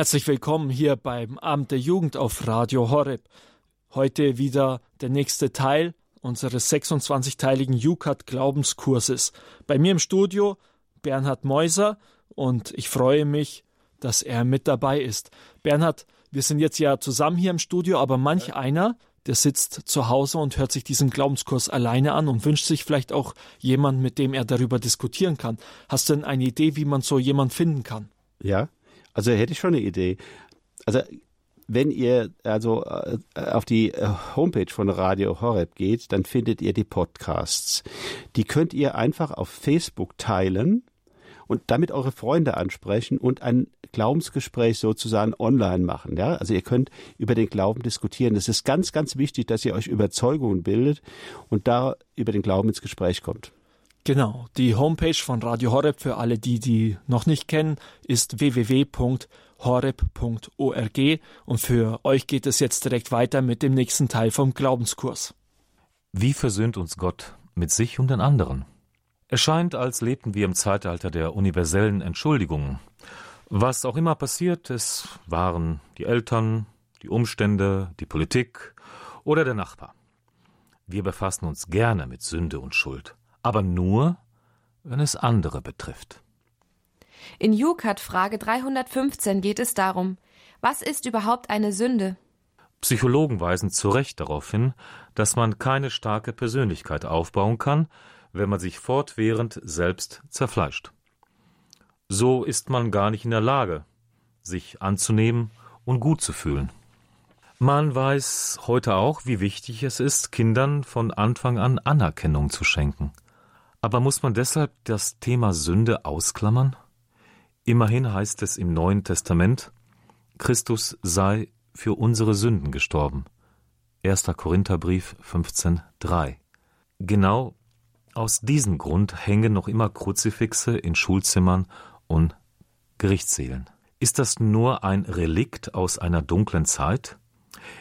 Herzlich willkommen hier beim Abend der Jugend auf Radio Horeb. Heute wieder der nächste Teil unseres 26-teiligen UCAT Glaubenskurses. Bei mir im Studio Bernhard Meuser und ich freue mich, dass er mit dabei ist. Bernhard, wir sind jetzt ja zusammen hier im Studio, aber manch einer, der sitzt zu Hause und hört sich diesen Glaubenskurs alleine an und wünscht sich vielleicht auch jemand, mit dem er darüber diskutieren kann. Hast du denn eine Idee, wie man so jemand finden kann? Ja, also hätte ich schon eine Idee. Also wenn ihr also äh, auf die äh, Homepage von Radio Horeb geht, dann findet ihr die Podcasts. Die könnt ihr einfach auf Facebook teilen und damit eure Freunde ansprechen und ein Glaubensgespräch sozusagen online machen. Ja, also ihr könnt über den Glauben diskutieren. Es ist ganz, ganz wichtig, dass ihr euch Überzeugungen bildet und da über den Glauben ins Gespräch kommt. Genau, die Homepage von Radio Horeb für alle die, die noch nicht kennen, ist www.horeb.org und für euch geht es jetzt direkt weiter mit dem nächsten Teil vom Glaubenskurs. Wie versöhnt uns Gott mit sich und den anderen? Es scheint, als lebten wir im Zeitalter der universellen Entschuldigungen. Was auch immer passiert, es waren die Eltern, die Umstände, die Politik oder der Nachbar. Wir befassen uns gerne mit Sünde und Schuld aber nur, wenn es andere betrifft. In Jukat Frage 315 geht es darum, was ist überhaupt eine Sünde? Psychologen weisen zu Recht darauf hin, dass man keine starke Persönlichkeit aufbauen kann, wenn man sich fortwährend selbst zerfleischt. So ist man gar nicht in der Lage, sich anzunehmen und gut zu fühlen. Man weiß heute auch, wie wichtig es ist, Kindern von Anfang an Anerkennung zu schenken. Aber muss man deshalb das Thema Sünde ausklammern? Immerhin heißt es im Neuen Testament, Christus sei für unsere Sünden gestorben. 1. Korintherbrief 15.3. Genau aus diesem Grund hängen noch immer Kruzifixe in Schulzimmern und Gerichtssälen. Ist das nur ein Relikt aus einer dunklen Zeit?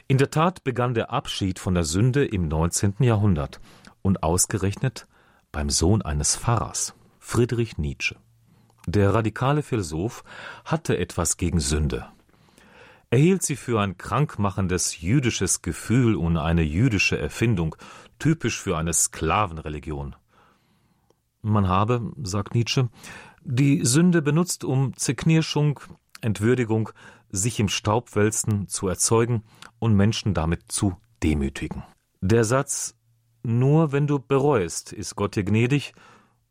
In der Tat begann der Abschied von der Sünde im 19. Jahrhundert und ausgerechnet beim Sohn eines Pfarrers, Friedrich Nietzsche. Der radikale Philosoph hatte etwas gegen Sünde. Er hielt sie für ein krankmachendes jüdisches Gefühl und eine jüdische Erfindung, typisch für eine Sklavenreligion. Man habe, sagt Nietzsche, die Sünde benutzt, um Zerknirschung, Entwürdigung, sich im Staub wälzen zu erzeugen und Menschen damit zu demütigen. Der Satz nur wenn du bereust, ist Gott dir gnädig.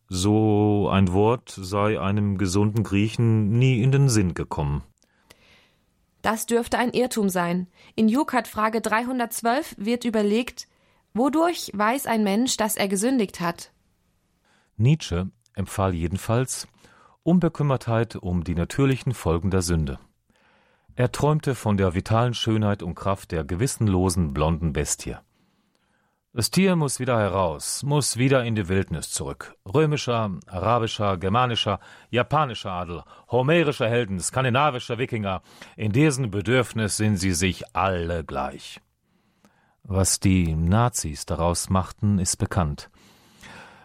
So ein Wort sei einem gesunden Griechen nie in den Sinn gekommen. Das dürfte ein Irrtum sein. In Jukat Frage 312 wird überlegt, wodurch weiß ein Mensch, dass er gesündigt hat? Nietzsche empfahl jedenfalls Unbekümmertheit um die natürlichen Folgen der Sünde. Er träumte von der vitalen Schönheit und Kraft der gewissenlosen blonden Bestie. Das Tier muss wieder heraus, muss wieder in die Wildnis zurück. Römischer, arabischer, germanischer, japanischer Adel, homerischer Helden, skandinavischer Wikinger, in diesem Bedürfnis sind sie sich alle gleich. Was die Nazis daraus machten, ist bekannt.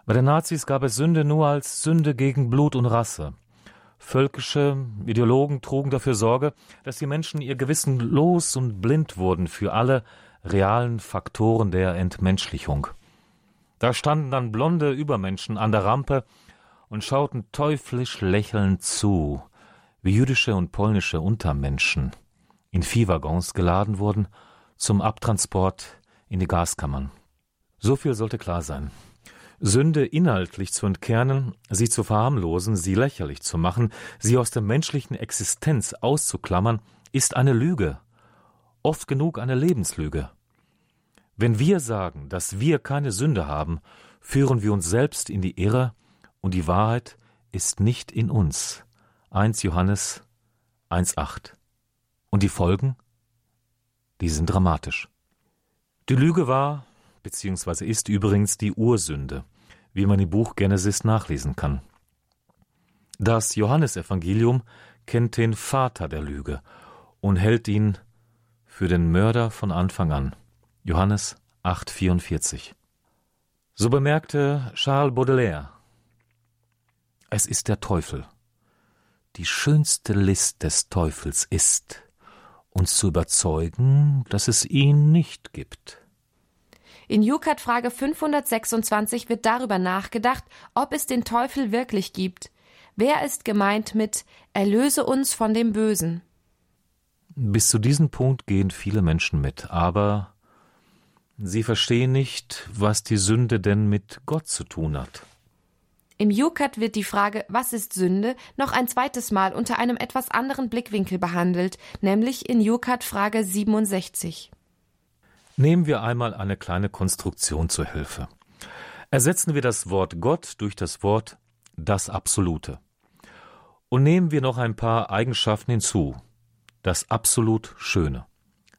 Bei den Nazis gab es Sünde nur als Sünde gegen Blut und Rasse. Völkische Ideologen trugen dafür Sorge, dass die Menschen ihr Gewissen los und blind wurden für alle realen Faktoren der Entmenschlichung. Da standen dann blonde Übermenschen an der Rampe und schauten teuflisch lächelnd zu, wie jüdische und polnische Untermenschen in Viehwaggons geladen wurden zum Abtransport in die Gaskammern. So viel sollte klar sein. Sünde inhaltlich zu entkernen, sie zu verharmlosen, sie lächerlich zu machen, sie aus der menschlichen Existenz auszuklammern, ist eine Lüge oft genug eine Lebenslüge. Wenn wir sagen, dass wir keine Sünde haben, führen wir uns selbst in die Irre und die Wahrheit ist nicht in uns. 1 Johannes 1.8. Und die Folgen? Die sind dramatisch. Die Lüge war, beziehungsweise ist übrigens die Ursünde, wie man im Buch Genesis nachlesen kann. Das Johannesevangelium kennt den Vater der Lüge und hält ihn für den Mörder von Anfang an. Johannes 8,44. So bemerkte Charles Baudelaire: Es ist der Teufel. die schönste List des Teufels ist, uns zu überzeugen, dass es ihn nicht gibt. In Jukat Frage 526 wird darüber nachgedacht, ob es den Teufel wirklich gibt. Wer ist gemeint mit Erlöse uns von dem Bösen? Bis zu diesem Punkt gehen viele Menschen mit, aber sie verstehen nicht, was die Sünde denn mit Gott zu tun hat. Im Jukat wird die Frage, was ist Sünde, noch ein zweites Mal unter einem etwas anderen Blickwinkel behandelt, nämlich in Jukat Frage 67. Nehmen wir einmal eine kleine Konstruktion zur Hilfe. Ersetzen wir das Wort Gott durch das Wort das Absolute. Und nehmen wir noch ein paar Eigenschaften hinzu. Das absolut Schöne,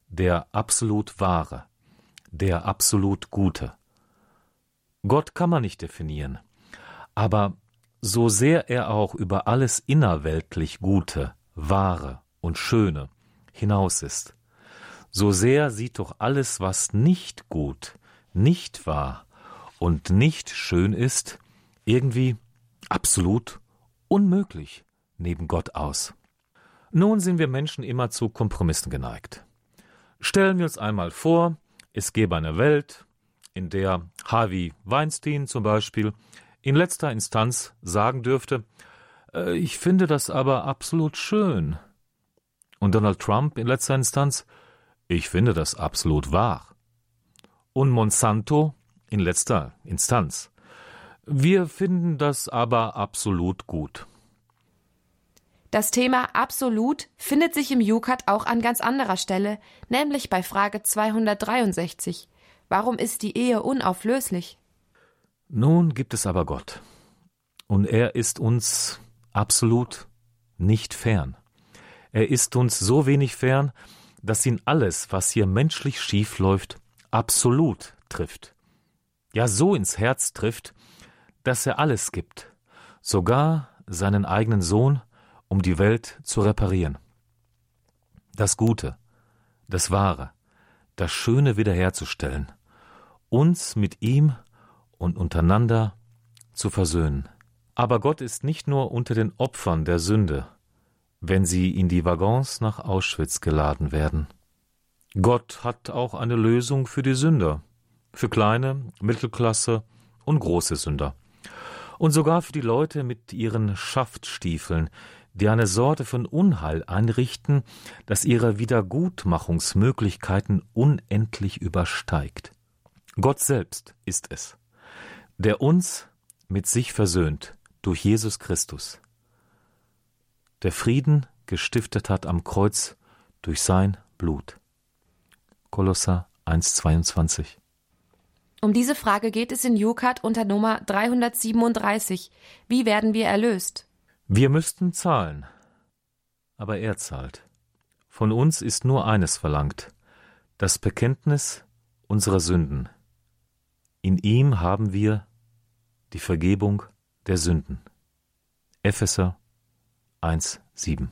der absolut Wahre, der absolut Gute. Gott kann man nicht definieren. Aber so sehr er auch über alles innerweltlich Gute, Wahre und Schöne hinaus ist, so sehr sieht doch alles, was nicht gut, nicht wahr und nicht schön ist, irgendwie absolut unmöglich neben Gott aus. Nun sind wir Menschen immer zu Kompromissen geneigt. Stellen wir uns einmal vor, es gäbe eine Welt, in der Harvey Weinstein zum Beispiel in letzter Instanz sagen dürfte, äh, ich finde das aber absolut schön. Und Donald Trump in letzter Instanz, ich finde das absolut wahr. Und Monsanto in letzter Instanz. Wir finden das aber absolut gut. Das Thema absolut findet sich im Jukat auch an ganz anderer Stelle, nämlich bei Frage 263. Warum ist die Ehe unauflöslich? Nun gibt es aber Gott. Und er ist uns absolut nicht fern. Er ist uns so wenig fern, dass ihn alles, was hier menschlich schief läuft, absolut trifft. Ja, so ins Herz trifft, dass er alles gibt, sogar seinen eigenen Sohn, um die Welt zu reparieren. Das Gute, das Wahre, das Schöne wiederherzustellen, uns mit ihm und untereinander zu versöhnen. Aber Gott ist nicht nur unter den Opfern der Sünde, wenn sie in die Waggons nach Auschwitz geladen werden. Gott hat auch eine Lösung für die Sünder, für kleine, Mittelklasse und große Sünder. Und sogar für die Leute mit ihren Schaftstiefeln, die eine Sorte von Unheil einrichten, das ihre Wiedergutmachungsmöglichkeiten unendlich übersteigt. Gott selbst ist es der uns mit sich versöhnt durch Jesus Christus, der Frieden gestiftet hat am Kreuz durch sein Blut. Kolosser 1,22 Um diese Frage geht es in Jukat unter Nummer 337. Wie werden wir erlöst? Wir müssten zahlen, aber er zahlt. Von uns ist nur eines verlangt, das Bekenntnis unserer Sünden. In ihm haben wir die Vergebung der Sünden. Epheser 1,7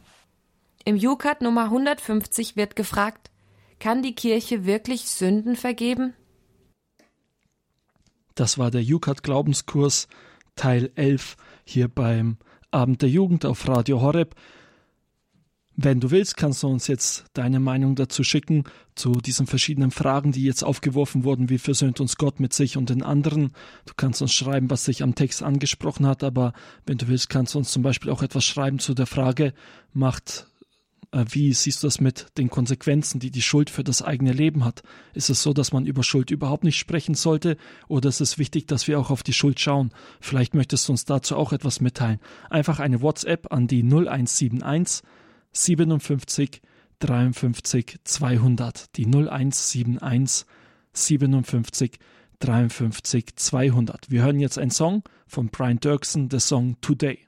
Im Jukat Nummer 150 wird gefragt, kann die Kirche wirklich Sünden vergeben? Das war der Jukat Glaubenskurs Teil 11 hier beim Abend der Jugend auf Radio Horeb. Wenn du willst, kannst du uns jetzt deine Meinung dazu schicken, zu diesen verschiedenen Fragen, die jetzt aufgeworfen wurden, wie versöhnt uns Gott mit sich und den anderen. Du kannst uns schreiben, was dich am Text angesprochen hat, aber wenn du willst, kannst du uns zum Beispiel auch etwas schreiben zu der Frage, macht, wie siehst du das mit den Konsequenzen, die die Schuld für das eigene Leben hat? Ist es so, dass man über Schuld überhaupt nicht sprechen sollte oder ist es wichtig, dass wir auch auf die Schuld schauen? Vielleicht möchtest du uns dazu auch etwas mitteilen. Einfach eine WhatsApp an die 0171 57 53 200. Die 0171 57 53 200. Wir hören jetzt einen Song von Brian Dirksen, der Song Today.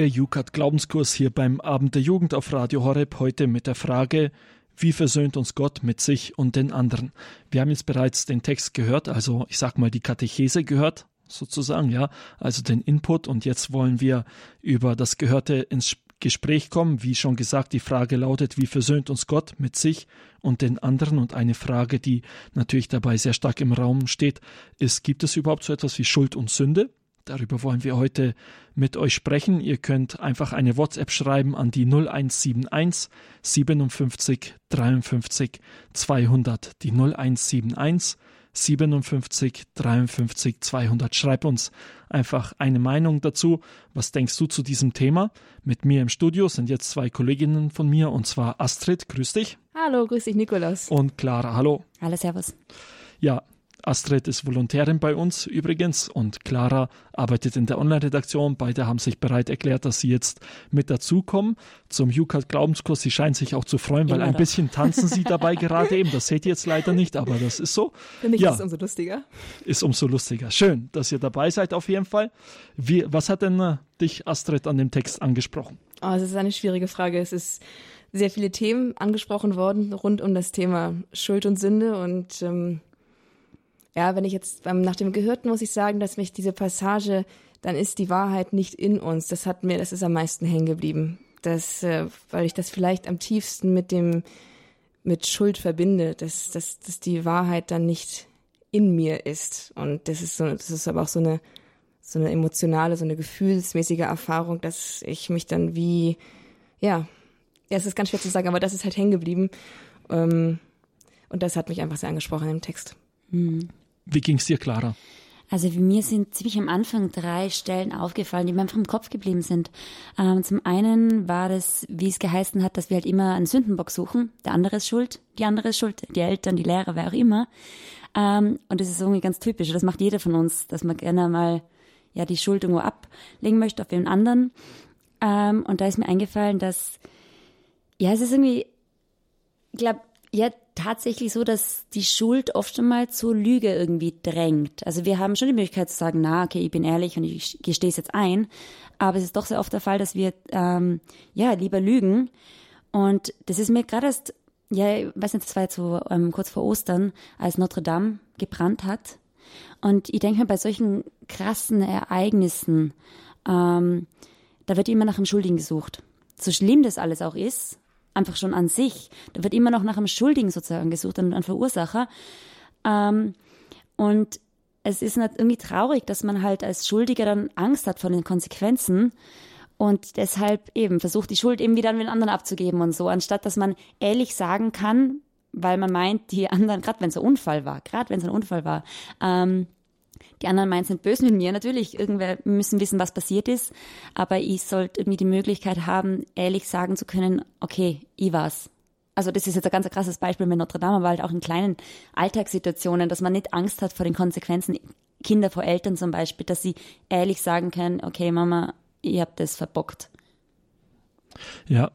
Der Jukat Glaubenskurs hier beim Abend der Jugend auf Radio Horeb heute mit der Frage, wie versöhnt uns Gott mit sich und den anderen? Wir haben jetzt bereits den Text gehört, also ich sag mal die Katechese gehört, sozusagen, ja, also den Input. Und jetzt wollen wir über das Gehörte ins Gespräch kommen. Wie schon gesagt, die Frage lautet, wie versöhnt uns Gott mit sich und den anderen? Und eine Frage, die natürlich dabei sehr stark im Raum steht, ist, gibt es überhaupt so etwas wie Schuld und Sünde? Darüber wollen wir heute mit euch sprechen. Ihr könnt einfach eine WhatsApp schreiben an die 0171 57 53 200. Die 0171 57 53 200. Schreib uns einfach eine Meinung dazu. Was denkst du zu diesem Thema? Mit mir im Studio sind jetzt zwei Kolleginnen von mir und zwar Astrid, grüß dich. Hallo, grüß dich, Nikolaus. Und Clara, hallo. Hallo, Servus. Ja, Astrid ist Volontärin bei uns übrigens und Clara arbeitet in der Online-Redaktion. Beide haben sich bereit erklärt, dass sie jetzt mit dazukommen zum UCAT Glaubenskurs. Sie scheinen sich auch zu freuen, Immer weil ein doch. bisschen tanzen sie dabei gerade eben. Das seht ihr jetzt leider nicht, aber das ist so. Für mich ja, ist es umso lustiger. Ist umso lustiger. Schön, dass ihr dabei seid auf jeden Fall. Wie, was hat denn äh, dich, Astrid, an dem Text angesprochen? Oh, es ist eine schwierige Frage. Es ist sehr viele Themen angesprochen worden rund um das Thema Schuld und Sünde und ähm, ja, wenn ich jetzt ähm, nach dem Gehörten muss ich sagen, dass mich diese Passage, dann ist die Wahrheit nicht in uns. Das hat mir, das ist am meisten hängen geblieben. Das, äh, weil ich das vielleicht am tiefsten mit dem, mit Schuld verbinde, dass, dass, dass die Wahrheit dann nicht in mir ist. Und das ist so, das ist aber auch so eine, so eine emotionale, so eine gefühlsmäßige Erfahrung, dass ich mich dann wie, ja, ja, es ist ganz schwer zu sagen, aber das ist halt hängen geblieben. Ähm, und das hat mich einfach sehr angesprochen im Text. Hm. Wie ging es dir, Clara? Also mir sind ziemlich am Anfang drei Stellen aufgefallen, die mir einfach im Kopf geblieben sind. Ähm, zum einen war das, wie es geheißen hat, dass wir halt immer einen Sündenbock suchen. Der andere ist schuld, die andere ist schuld, die Eltern, die Lehrer, wer auch immer. Ähm, und das ist irgendwie ganz typisch. Das macht jeder von uns, dass man gerne mal ja die Schuld irgendwo ablegen möchte auf den anderen. Ähm, und da ist mir eingefallen, dass ja es ist irgendwie, ich glaube, ja, tatsächlich so, dass die Schuld oft schon mal zur Lüge irgendwie drängt. Also wir haben schon die Möglichkeit zu sagen, na, okay, ich bin ehrlich und ich gestehe es jetzt ein. Aber es ist doch sehr oft der Fall, dass wir ähm, ja lieber lügen. Und das ist mir gerade erst, ja, ich weiß nicht, das war jetzt so ähm, kurz vor Ostern, als Notre Dame gebrannt hat. Und ich denke mir, bei solchen krassen Ereignissen, ähm, da wird immer nach einem Schuldigen gesucht. So schlimm das alles auch ist, einfach schon an sich. Da wird immer noch nach einem Schuldigen sozusagen gesucht, einem Verursacher. Ähm, und es ist irgendwie traurig, dass man halt als Schuldiger dann Angst hat vor den Konsequenzen und deshalb eben versucht, die Schuld eben wieder an den anderen abzugeben und so, anstatt dass man ehrlich sagen kann, weil man meint, die anderen, gerade wenn es ein Unfall war, gerade wenn es ein Unfall war, ähm, die anderen meinen, sind böse mit mir. Natürlich, irgendwer müssen wissen, was passiert ist. Aber ich sollte irgendwie die Möglichkeit haben, ehrlich sagen zu können, okay, ich war's. Also das ist jetzt ein ganz krasses Beispiel mit Notre Dame, aber halt auch in kleinen Alltagssituationen, dass man nicht Angst hat vor den Konsequenzen. Kinder vor Eltern zum Beispiel, dass sie ehrlich sagen können, okay, Mama, ihr habt das verbockt. Ja,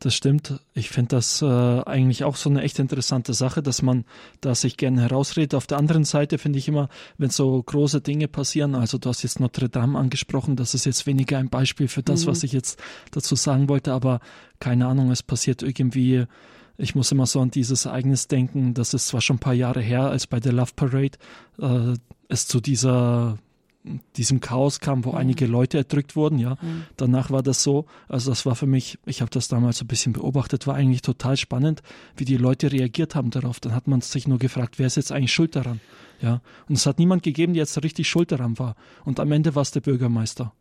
das stimmt. Ich finde das äh, eigentlich auch so eine echt interessante Sache, dass man da sich gerne herausredet. Auf der anderen Seite finde ich immer, wenn so große Dinge passieren, also du hast jetzt Notre Dame angesprochen, das ist jetzt weniger ein Beispiel für das, mhm. was ich jetzt dazu sagen wollte, aber keine Ahnung, es passiert irgendwie ich muss immer so an dieses Ereignis denken, das ist zwar schon ein paar Jahre her, als bei der Love Parade äh, es zu dieser diesem Chaos kam, wo ja. einige Leute erdrückt wurden, ja. ja. Danach war das so, also das war für mich, ich habe das damals ein bisschen beobachtet, war eigentlich total spannend, wie die Leute reagiert haben darauf. Dann hat man sich nur gefragt, wer ist jetzt eigentlich schuld daran? Ja. Und es hat niemand gegeben, der jetzt richtig schuld daran war. Und am Ende war es der Bürgermeister.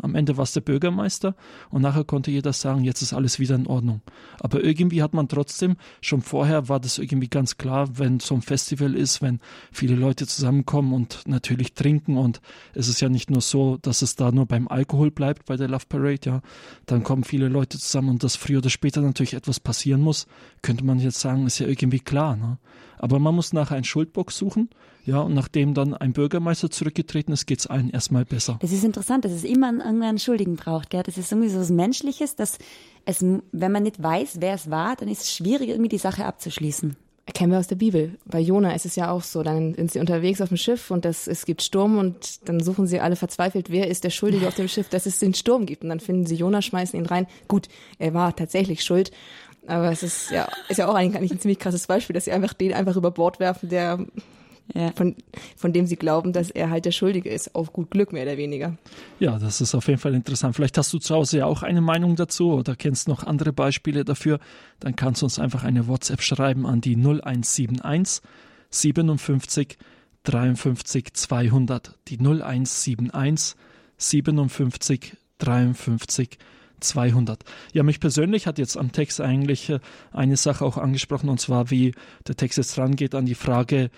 Am Ende war es der Bürgermeister und nachher konnte jeder sagen, jetzt ist alles wieder in Ordnung. Aber irgendwie hat man trotzdem, schon vorher war das irgendwie ganz klar, wenn so ein Festival ist, wenn viele Leute zusammenkommen und natürlich trinken und es ist ja nicht nur so, dass es da nur beim Alkohol bleibt bei der Love Parade, ja. Dann kommen viele Leute zusammen und dass früher oder später natürlich etwas passieren muss, könnte man jetzt sagen, ist ja irgendwie klar, ne? Aber man muss nachher einen Schuldbock suchen ja, und nachdem dann ein Bürgermeister zurückgetreten ist, geht es allen erstmal besser. Das ist interessant, dass es immer einen Schuldigen braucht. Gell? Das ist irgendwie so was Menschliches, dass es, wenn man nicht weiß, wer es war, dann ist es schwierig, irgendwie die Sache abzuschließen. Kennen wir aus der Bibel. Bei Jona ist es ja auch so. Dann sind sie unterwegs auf dem Schiff und das, es gibt Sturm und dann suchen sie alle verzweifelt, wer ist der Schuldige auf dem Schiff, dass es den Sturm gibt. Und dann finden sie Jona, schmeißen ihn rein. Gut, er war tatsächlich schuld. Aber es ist ja, ist ja auch eigentlich ein ziemlich krasses Beispiel, dass sie einfach den einfach über Bord werfen, der ja. von, von dem sie glauben, dass er halt der Schuldige ist, auf gut Glück mehr oder weniger. Ja, das ist auf jeden Fall interessant. Vielleicht hast du zu Hause ja auch eine Meinung dazu oder kennst noch andere Beispiele dafür. Dann kannst du uns einfach eine WhatsApp schreiben an die 0171 57 53 200. Die 0171 57 53 200. Ja, mich persönlich hat jetzt am Text eigentlich äh, eine Sache auch angesprochen, und zwar wie der Text jetzt rangeht an die Frage,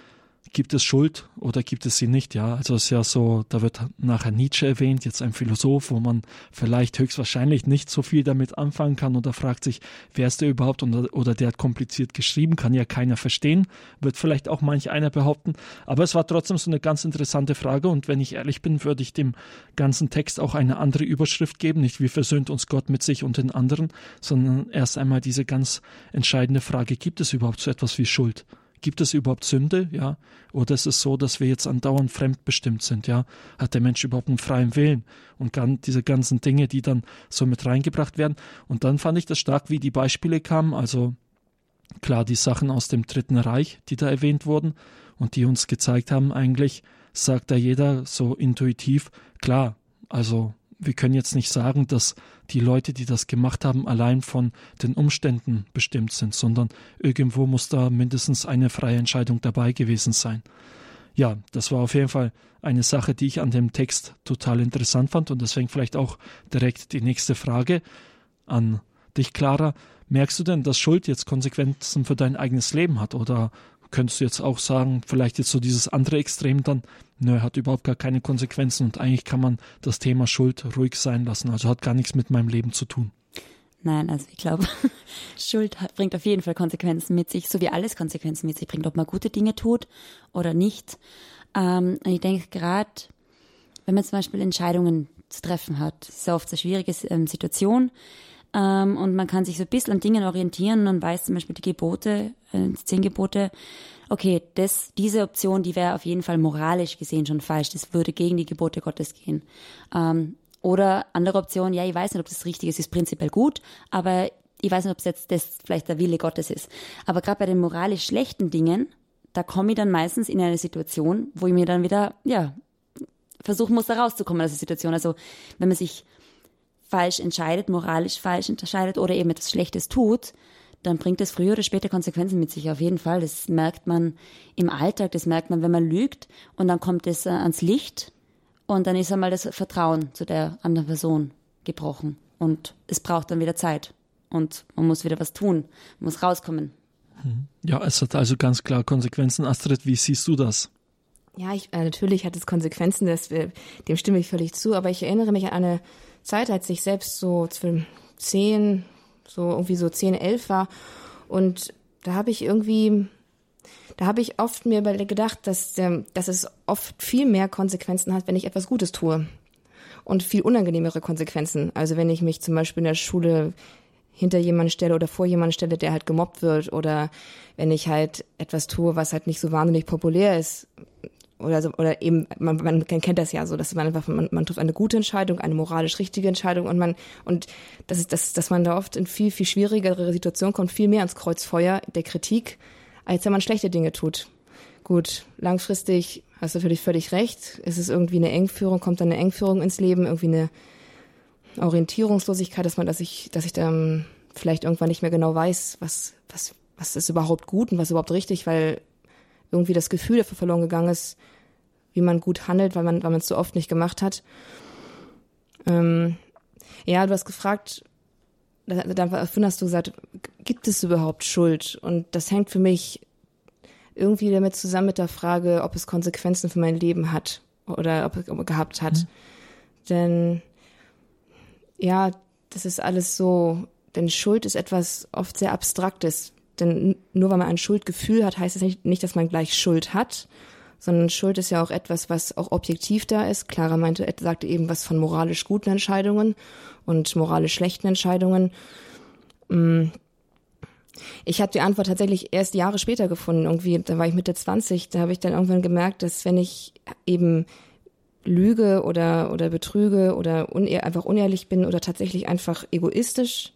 gibt es Schuld oder gibt es sie nicht? Ja, also es ist ja so, da wird nachher Nietzsche erwähnt, jetzt ein Philosoph, wo man vielleicht höchstwahrscheinlich nicht so viel damit anfangen kann oder fragt sich, wer ist der überhaupt oder, oder der hat kompliziert geschrieben, kann ja keiner verstehen, wird vielleicht auch manch einer behaupten. Aber es war trotzdem so eine ganz interessante Frage und wenn ich ehrlich bin, würde ich dem ganzen Text auch eine andere Überschrift geben, nicht wie versöhnt uns Gott mit sich und den anderen, sondern erst einmal diese ganz entscheidende Frage, gibt es überhaupt so etwas wie Schuld? Gibt es überhaupt Sünde? Ja. Oder ist es so, dass wir jetzt andauernd fremdbestimmt sind? Ja. Hat der Mensch überhaupt einen freien Willen? Und gan diese ganzen Dinge, die dann so mit reingebracht werden. Und dann fand ich das stark, wie die Beispiele kamen. Also klar, die Sachen aus dem Dritten Reich, die da erwähnt wurden und die uns gezeigt haben, eigentlich sagt da jeder so intuitiv, klar, also wir können jetzt nicht sagen, dass die Leute, die das gemacht haben, allein von den Umständen bestimmt sind, sondern irgendwo muss da mindestens eine freie Entscheidung dabei gewesen sein. Ja, das war auf jeden Fall eine Sache, die ich an dem Text total interessant fand und deswegen vielleicht auch direkt die nächste Frage an dich, Clara. Merkst du denn, dass Schuld jetzt Konsequenzen für dein eigenes Leben hat oder könntest du jetzt auch sagen, vielleicht jetzt so dieses andere Extrem dann, nö, hat überhaupt gar keine Konsequenzen und eigentlich kann man das Thema Schuld ruhig sein lassen, also hat gar nichts mit meinem Leben zu tun. Nein, also ich glaube, Schuld bringt auf jeden Fall Konsequenzen mit sich, so wie alles Konsequenzen mit sich bringt, ob man gute Dinge tut oder nicht. Ähm, ich denke gerade, wenn man zum Beispiel Entscheidungen zu treffen hat, ist ja oft eine schwierige ähm, Situation, ähm, und man kann sich so ein bisschen an Dingen orientieren und weiß zum Beispiel die Gebote, äh, die zehn Gebote, okay, das, diese Option, die wäre auf jeden Fall moralisch gesehen schon falsch. Das würde gegen die Gebote Gottes gehen. Ähm, oder andere Option, ja, ich weiß nicht, ob das richtig ist, ist prinzipiell gut, aber ich weiß nicht, ob es jetzt das vielleicht der Wille Gottes ist. Aber gerade bei den moralisch schlechten Dingen, da komme ich dann meistens in eine Situation, wo ich mir dann wieder, ja, versuchen muss, da rauszukommen aus der Situation. Also wenn man sich falsch entscheidet, moralisch falsch entscheidet oder eben etwas Schlechtes tut, dann bringt es früher oder später Konsequenzen mit sich auf jeden Fall. Das merkt man im Alltag, das merkt man, wenn man lügt und dann kommt es äh, ans Licht und dann ist einmal das Vertrauen zu der anderen Person gebrochen und es braucht dann wieder Zeit und man muss wieder was tun, man muss rauskommen. Ja, es hat also ganz klar Konsequenzen. Astrid, wie siehst du das? Ja, ich, äh, natürlich hat es Konsequenzen, das, dem stimme ich völlig zu, aber ich erinnere mich an eine Zeit, als ich selbst so zwischen zehn, so irgendwie so zehn, elf war. Und da habe ich irgendwie, da habe ich oft mir gedacht, dass, dass es oft viel mehr Konsequenzen hat, wenn ich etwas Gutes tue. Und viel unangenehmere Konsequenzen. Also wenn ich mich zum Beispiel in der Schule hinter jemanden stelle oder vor jemanden stelle, der halt gemobbt wird oder wenn ich halt etwas tue, was halt nicht so wahnsinnig populär ist, oder so, oder eben, man, man kennt das ja so, dass man einfach, man, man trifft eine gute Entscheidung, eine moralisch richtige Entscheidung und man, und das ist, das, dass man da oft in viel, viel schwierigere Situationen kommt, viel mehr ans Kreuzfeuer der Kritik, als wenn man schlechte Dinge tut. Gut, langfristig hast du natürlich völlig recht. Es ist irgendwie eine Engführung, kommt dann eine Engführung ins Leben, irgendwie eine Orientierungslosigkeit, dass man, dass ich, dass ich dann vielleicht irgendwann nicht mehr genau weiß, was, was, was ist überhaupt gut und was überhaupt richtig, weil irgendwie das Gefühl dafür verloren gegangen ist, wie man gut handelt, weil man weil man es so oft nicht gemacht hat. Ähm, ja, du hast gefragt, dann hast du gesagt, gibt es überhaupt Schuld? Und das hängt für mich irgendwie damit zusammen mit der Frage, ob es Konsequenzen für mein Leben hat oder ob es gehabt hat. Mhm. Denn ja, das ist alles so, denn Schuld ist etwas oft sehr Abstraktes. Denn nur weil man ein Schuldgefühl hat, heißt es nicht, nicht, dass man gleich Schuld hat, sondern Schuld ist ja auch etwas, was auch objektiv da ist. Clara meinte, sagte eben was von moralisch guten Entscheidungen und moralisch schlechten Entscheidungen. Mm. Ich habe die Antwort tatsächlich erst Jahre später gefunden. Irgendwie, da war ich Mitte 20, da habe ich dann irgendwann gemerkt, dass wenn ich eben lüge oder, oder betrüge oder unehr, einfach unehrlich bin oder tatsächlich einfach egoistisch,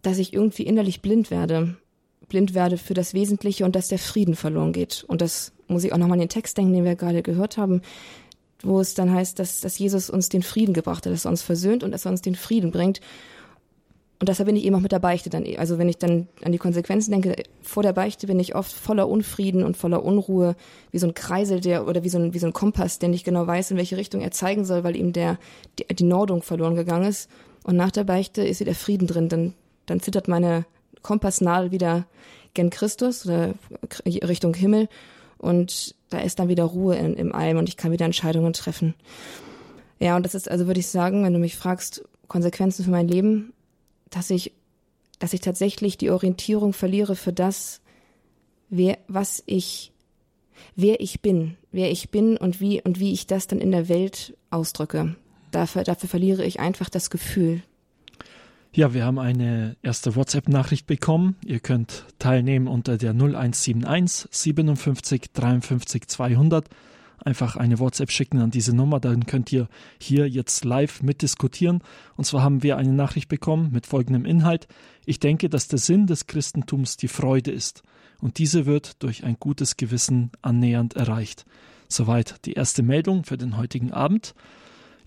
dass ich irgendwie innerlich blind werde blind werde für das Wesentliche und dass der Frieden verloren geht. Und das muss ich auch nochmal an den Text denken, den wir gerade gehört haben, wo es dann heißt, dass, dass Jesus uns den Frieden gebracht hat, dass er uns versöhnt und dass er uns den Frieden bringt. Und deshalb bin ich eben auch mit der Beichte dann, also wenn ich dann an die Konsequenzen denke, vor der Beichte bin ich oft voller Unfrieden und voller Unruhe, wie so ein Kreisel, der, oder wie so ein, wie so ein Kompass, der nicht genau weiß, in welche Richtung er zeigen soll, weil ihm der, die, die Nordung verloren gegangen ist. Und nach der Beichte ist wieder Frieden drin, dann, dann zittert meine Kompassnadel wieder gen Christus oder Richtung Himmel und da ist dann wieder Ruhe in, im Alm und ich kann wieder Entscheidungen treffen. Ja, und das ist also, würde ich sagen, wenn du mich fragst, Konsequenzen für mein Leben, dass ich, dass ich tatsächlich die Orientierung verliere für das, wer, was ich, wer ich bin, wer ich bin und wie, und wie ich das dann in der Welt ausdrücke. Dafür, dafür verliere ich einfach das Gefühl. Ja, wir haben eine erste WhatsApp-Nachricht bekommen. Ihr könnt teilnehmen unter der 0171 57 53 200 einfach eine WhatsApp schicken an diese Nummer, dann könnt ihr hier jetzt live mitdiskutieren. Und zwar haben wir eine Nachricht bekommen mit folgendem Inhalt. Ich denke, dass der Sinn des Christentums die Freude ist. Und diese wird durch ein gutes Gewissen annähernd erreicht. Soweit die erste Meldung für den heutigen Abend.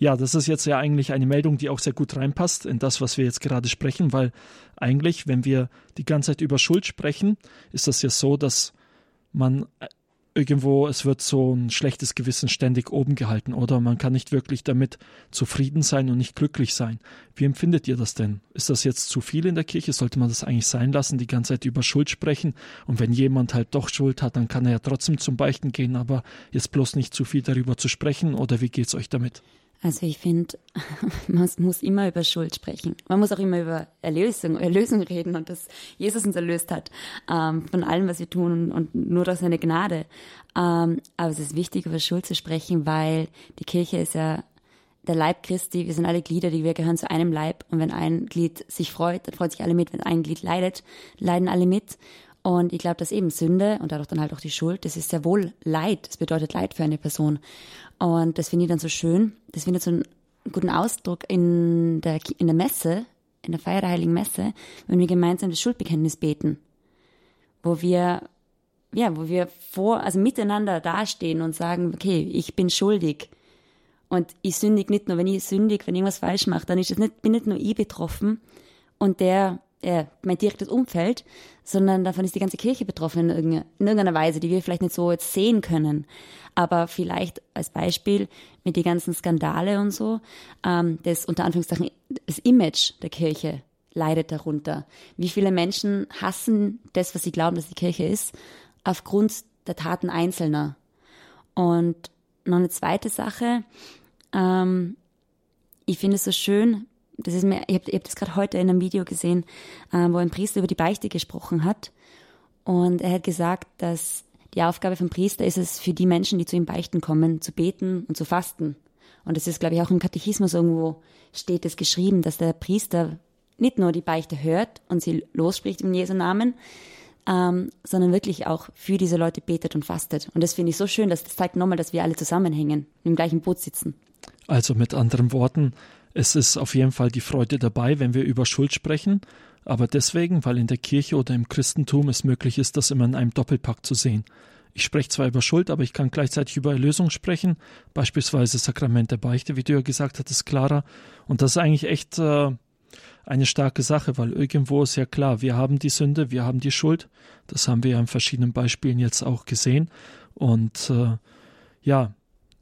Ja, das ist jetzt ja eigentlich eine Meldung, die auch sehr gut reinpasst in das, was wir jetzt gerade sprechen, weil eigentlich, wenn wir die ganze Zeit über Schuld sprechen, ist das ja so, dass man irgendwo, es wird so ein schlechtes Gewissen ständig oben gehalten oder man kann nicht wirklich damit zufrieden sein und nicht glücklich sein. Wie empfindet ihr das denn? Ist das jetzt zu viel in der Kirche? Sollte man das eigentlich sein lassen, die ganze Zeit über Schuld sprechen? Und wenn jemand halt doch Schuld hat, dann kann er ja trotzdem zum Beichten gehen, aber jetzt bloß nicht zu viel darüber zu sprechen oder wie geht's euch damit? Also ich finde, man muss immer über Schuld sprechen. Man muss auch immer über Erlösung, Erlösung reden und dass Jesus uns erlöst hat ähm, von allem, was wir tun und nur durch seine Gnade. Ähm, aber es ist wichtig, über Schuld zu sprechen, weil die Kirche ist ja der Leib Christi. Wir sind alle Glieder, die wir gehören zu einem Leib. Und wenn ein Glied sich freut, dann freut sich alle mit. Wenn ein Glied leidet, leiden alle mit. Und ich glaube, dass eben Sünde und dadurch dann halt auch die Schuld, das ist sehr wohl Leid. Das bedeutet Leid für eine Person. Und das finde ich dann so schön. Das finde ich so einen guten Ausdruck in der, in der Messe, in der Feier der Heiligen Messe, wenn wir gemeinsam das Schuldbekenntnis beten. Wo wir, ja, wo wir vor, also miteinander dastehen und sagen, okay, ich bin schuldig. Und ich sündig nicht nur, wenn ich sündig, wenn ich irgendwas falsch mache, dann ist es nicht, bin nicht nur ich betroffen und der, äh, mein direktes Umfeld, sondern davon ist die ganze Kirche betroffen in irgendeiner, in irgendeiner Weise, die wir vielleicht nicht so jetzt sehen können. Aber vielleicht als Beispiel mit den ganzen Skandale und so, ähm, das unter Anführungszeichen das Image der Kirche leidet darunter. Wie viele Menschen hassen das, was sie glauben, dass die Kirche ist, aufgrund der Taten Einzelner. Und noch eine zweite Sache, ähm, ich finde es so schön, das ist mir, ich habe hab das gerade heute in einem Video gesehen, äh, wo ein Priester über die Beichte gesprochen hat. Und er hat gesagt, dass die Aufgabe vom Priester ist es, für die Menschen, die zu ihm beichten kommen, zu beten und zu fasten. Und es ist, glaube ich, auch im Katechismus irgendwo steht es geschrieben, dass der Priester nicht nur die Beichte hört und sie losspricht im Jesu Namen, ähm, sondern wirklich auch für diese Leute betet und fastet. Und das finde ich so schön, dass das zeigt nochmal, dass wir alle zusammenhängen, im gleichen Boot sitzen. Also mit anderen Worten, es ist auf jeden Fall die Freude dabei, wenn wir über Schuld sprechen, aber deswegen, weil in der Kirche oder im Christentum es möglich ist, das immer in einem Doppelpack zu sehen. Ich spreche zwar über Schuld, aber ich kann gleichzeitig über Erlösung sprechen, beispielsweise Sakrament der Beichte, wie du ja gesagt hattest, Clara. Und das ist eigentlich echt äh, eine starke Sache, weil irgendwo ist ja klar, wir haben die Sünde, wir haben die Schuld. Das haben wir ja in verschiedenen Beispielen jetzt auch gesehen. Und äh, ja,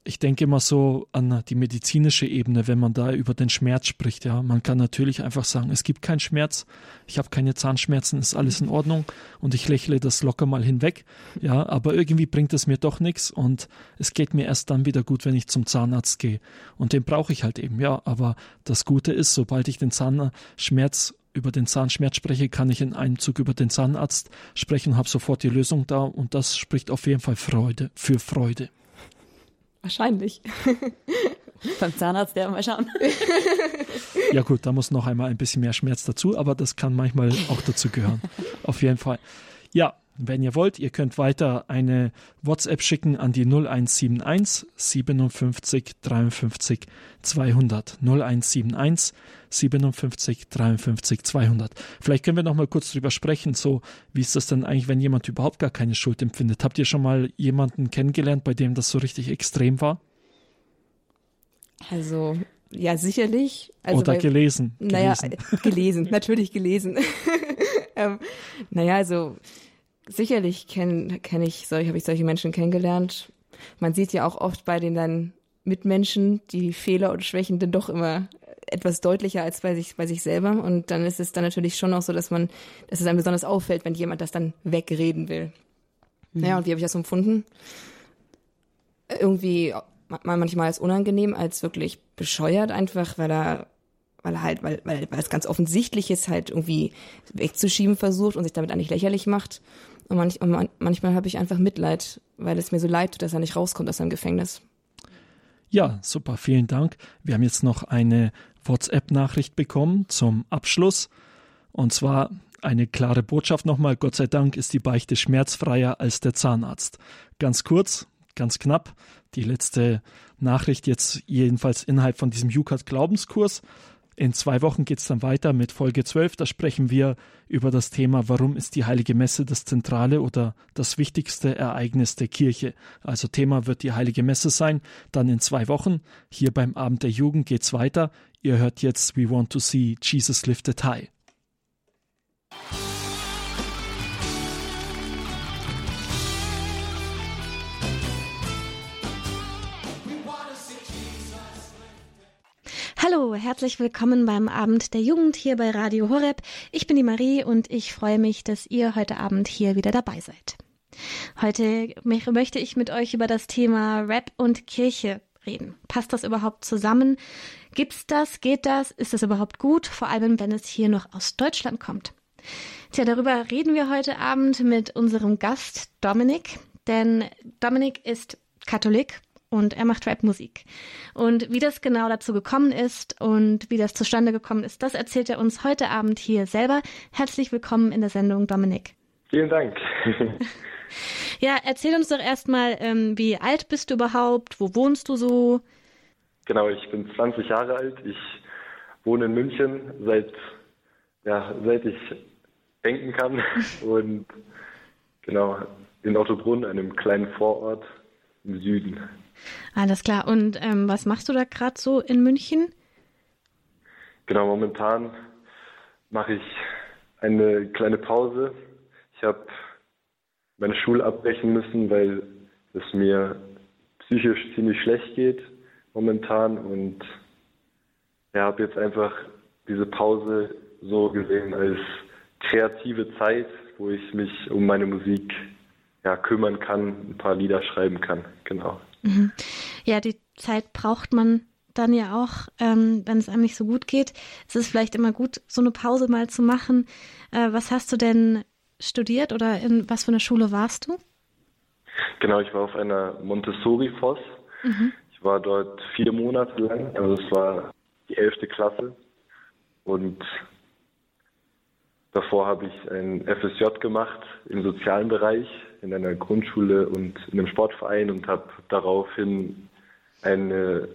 ich denke immer so an die medizinische Ebene, wenn man da über den Schmerz spricht. Ja, man kann natürlich einfach sagen, es gibt keinen Schmerz, ich habe keine Zahnschmerzen, ist alles in Ordnung und ich lächle das locker mal hinweg. Ja, aber irgendwie bringt es mir doch nichts und es geht mir erst dann wieder gut, wenn ich zum Zahnarzt gehe. Und den brauche ich halt eben. Ja, aber das Gute ist, sobald ich den Zahnschmerz über den Zahnschmerz spreche, kann ich in einem Zug über den Zahnarzt sprechen und habe sofort die Lösung da und das spricht auf jeden Fall Freude für Freude. Wahrscheinlich. Beim Zahnarzt, der mal schauen. ja gut, da muss noch einmal ein bisschen mehr Schmerz dazu, aber das kann manchmal auch dazu gehören. Auf jeden Fall. Ja, wenn ihr wollt, ihr könnt weiter eine WhatsApp schicken an die 0171 57 53 200. 0171 57 53 200. Vielleicht können wir noch mal kurz drüber sprechen, so wie ist das denn eigentlich, wenn jemand überhaupt gar keine Schuld empfindet? Habt ihr schon mal jemanden kennengelernt, bei dem das so richtig extrem war? Also ja, sicherlich. Also, Oder weil, gelesen. Naja, gelesen, natürlich gelesen. ähm, naja, also sicherlich kenne kenn ich solche, habe ich solche Menschen kennengelernt. Man sieht ja auch oft bei den dann Mitmenschen die Fehler und Schwächen dann doch immer etwas deutlicher als bei sich, bei sich selber. Und dann ist es dann natürlich schon auch so, dass man, dass es einem besonders auffällt, wenn jemand das dann wegreden will. Mhm. Naja, und wie habe ich das empfunden? Irgendwie manchmal als unangenehm, als wirklich bescheuert einfach, weil er weil er halt, weil, weil, weil es ganz offensichtlich ist, halt irgendwie wegzuschieben versucht und sich damit eigentlich lächerlich macht. Und, manch, und man, manchmal habe ich einfach Mitleid, weil es mir so leid tut, dass er nicht rauskommt aus seinem Gefängnis. Ja, super, vielen Dank. Wir haben jetzt noch eine WhatsApp-Nachricht bekommen zum Abschluss. Und zwar eine klare Botschaft nochmal. Gott sei Dank ist die Beichte schmerzfreier als der Zahnarzt. Ganz kurz, ganz knapp. Die letzte Nachricht jetzt jedenfalls innerhalb von diesem Jukat Glaubenskurs. In zwei Wochen geht es dann weiter mit Folge 12. Da sprechen wir über das Thema, warum ist die Heilige Messe das zentrale oder das wichtigste Ereignis der Kirche. Also Thema wird die Heilige Messe sein. Dann in zwei Wochen. Hier beim Abend der Jugend geht's weiter. Ihr hört jetzt We Want to See Jesus Lifted High. Hallo, herzlich willkommen beim Abend der Jugend hier bei Radio Horeb. Ich bin die Marie und ich freue mich, dass ihr heute Abend hier wieder dabei seid. Heute möchte ich mit euch über das Thema Rap und Kirche reden. Passt das überhaupt zusammen? Gibt's das? Geht das? Ist das überhaupt gut? Vor allem, wenn es hier noch aus Deutschland kommt. Tja, darüber reden wir heute Abend mit unserem Gast Dominik, denn Dominik ist Katholik und er macht Rapmusik. Und wie das genau dazu gekommen ist und wie das zustande gekommen ist, das erzählt er uns heute Abend hier selber. Herzlich willkommen in der Sendung, Dominik. Vielen Dank. ja, erzähl uns doch erstmal, ähm, wie alt bist du überhaupt? Wo wohnst du so? Genau, ich bin 20 Jahre alt. Ich wohne in München seit, ja, seit ich denken kann. Und genau, in Ottobrunn, einem kleinen Vorort im Süden. Alles klar. Und ähm, was machst du da gerade so in München? Genau, momentan mache ich eine kleine Pause. Ich habe meine Schule abbrechen müssen, weil es mir psychisch ziemlich schlecht geht momentan und ja, habe jetzt einfach diese Pause so gesehen als kreative Zeit, wo ich mich um meine Musik ja, kümmern kann, ein paar Lieder schreiben kann. Genau. Mhm. Ja, die Zeit braucht man dann ja auch, ähm, wenn es einem nicht so gut geht. Es ist vielleicht immer gut, so eine Pause mal zu machen. Äh, was hast du denn studiert oder in was für einer Schule warst du? Genau, ich war auf einer Montessori-Foss. Mhm. Ich war dort vier Monate lang, also es war die elfte Klasse. Und davor habe ich ein FSJ gemacht im sozialen Bereich in einer Grundschule und in einem Sportverein und habe daraufhin eine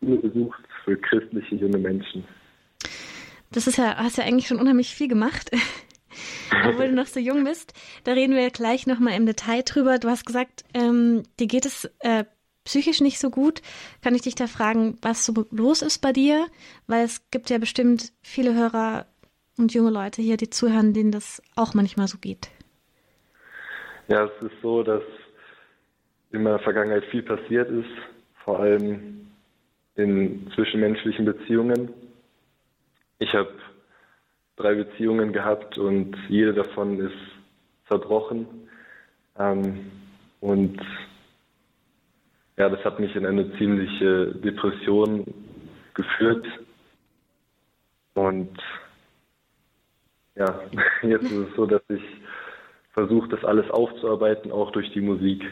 Schule besucht für christliche junge Menschen. Das ist ja, hast ja eigentlich schon unheimlich viel gemacht, obwohl du noch so jung bist. Da reden wir gleich nochmal im Detail drüber. Du hast gesagt, ähm, dir geht es äh, psychisch nicht so gut. Kann ich dich da fragen, was so los ist bei dir? Weil es gibt ja bestimmt viele Hörer und junge Leute hier, die zuhören, denen das auch manchmal so geht. Ja, es ist so, dass in meiner Vergangenheit viel passiert ist, vor allem in zwischenmenschlichen Beziehungen. Ich habe drei Beziehungen gehabt und jede davon ist zerbrochen. Ähm, und ja, das hat mich in eine ziemliche Depression geführt. Und ja, jetzt ist es so, dass ich versuche, das alles aufzuarbeiten, auch durch die Musik.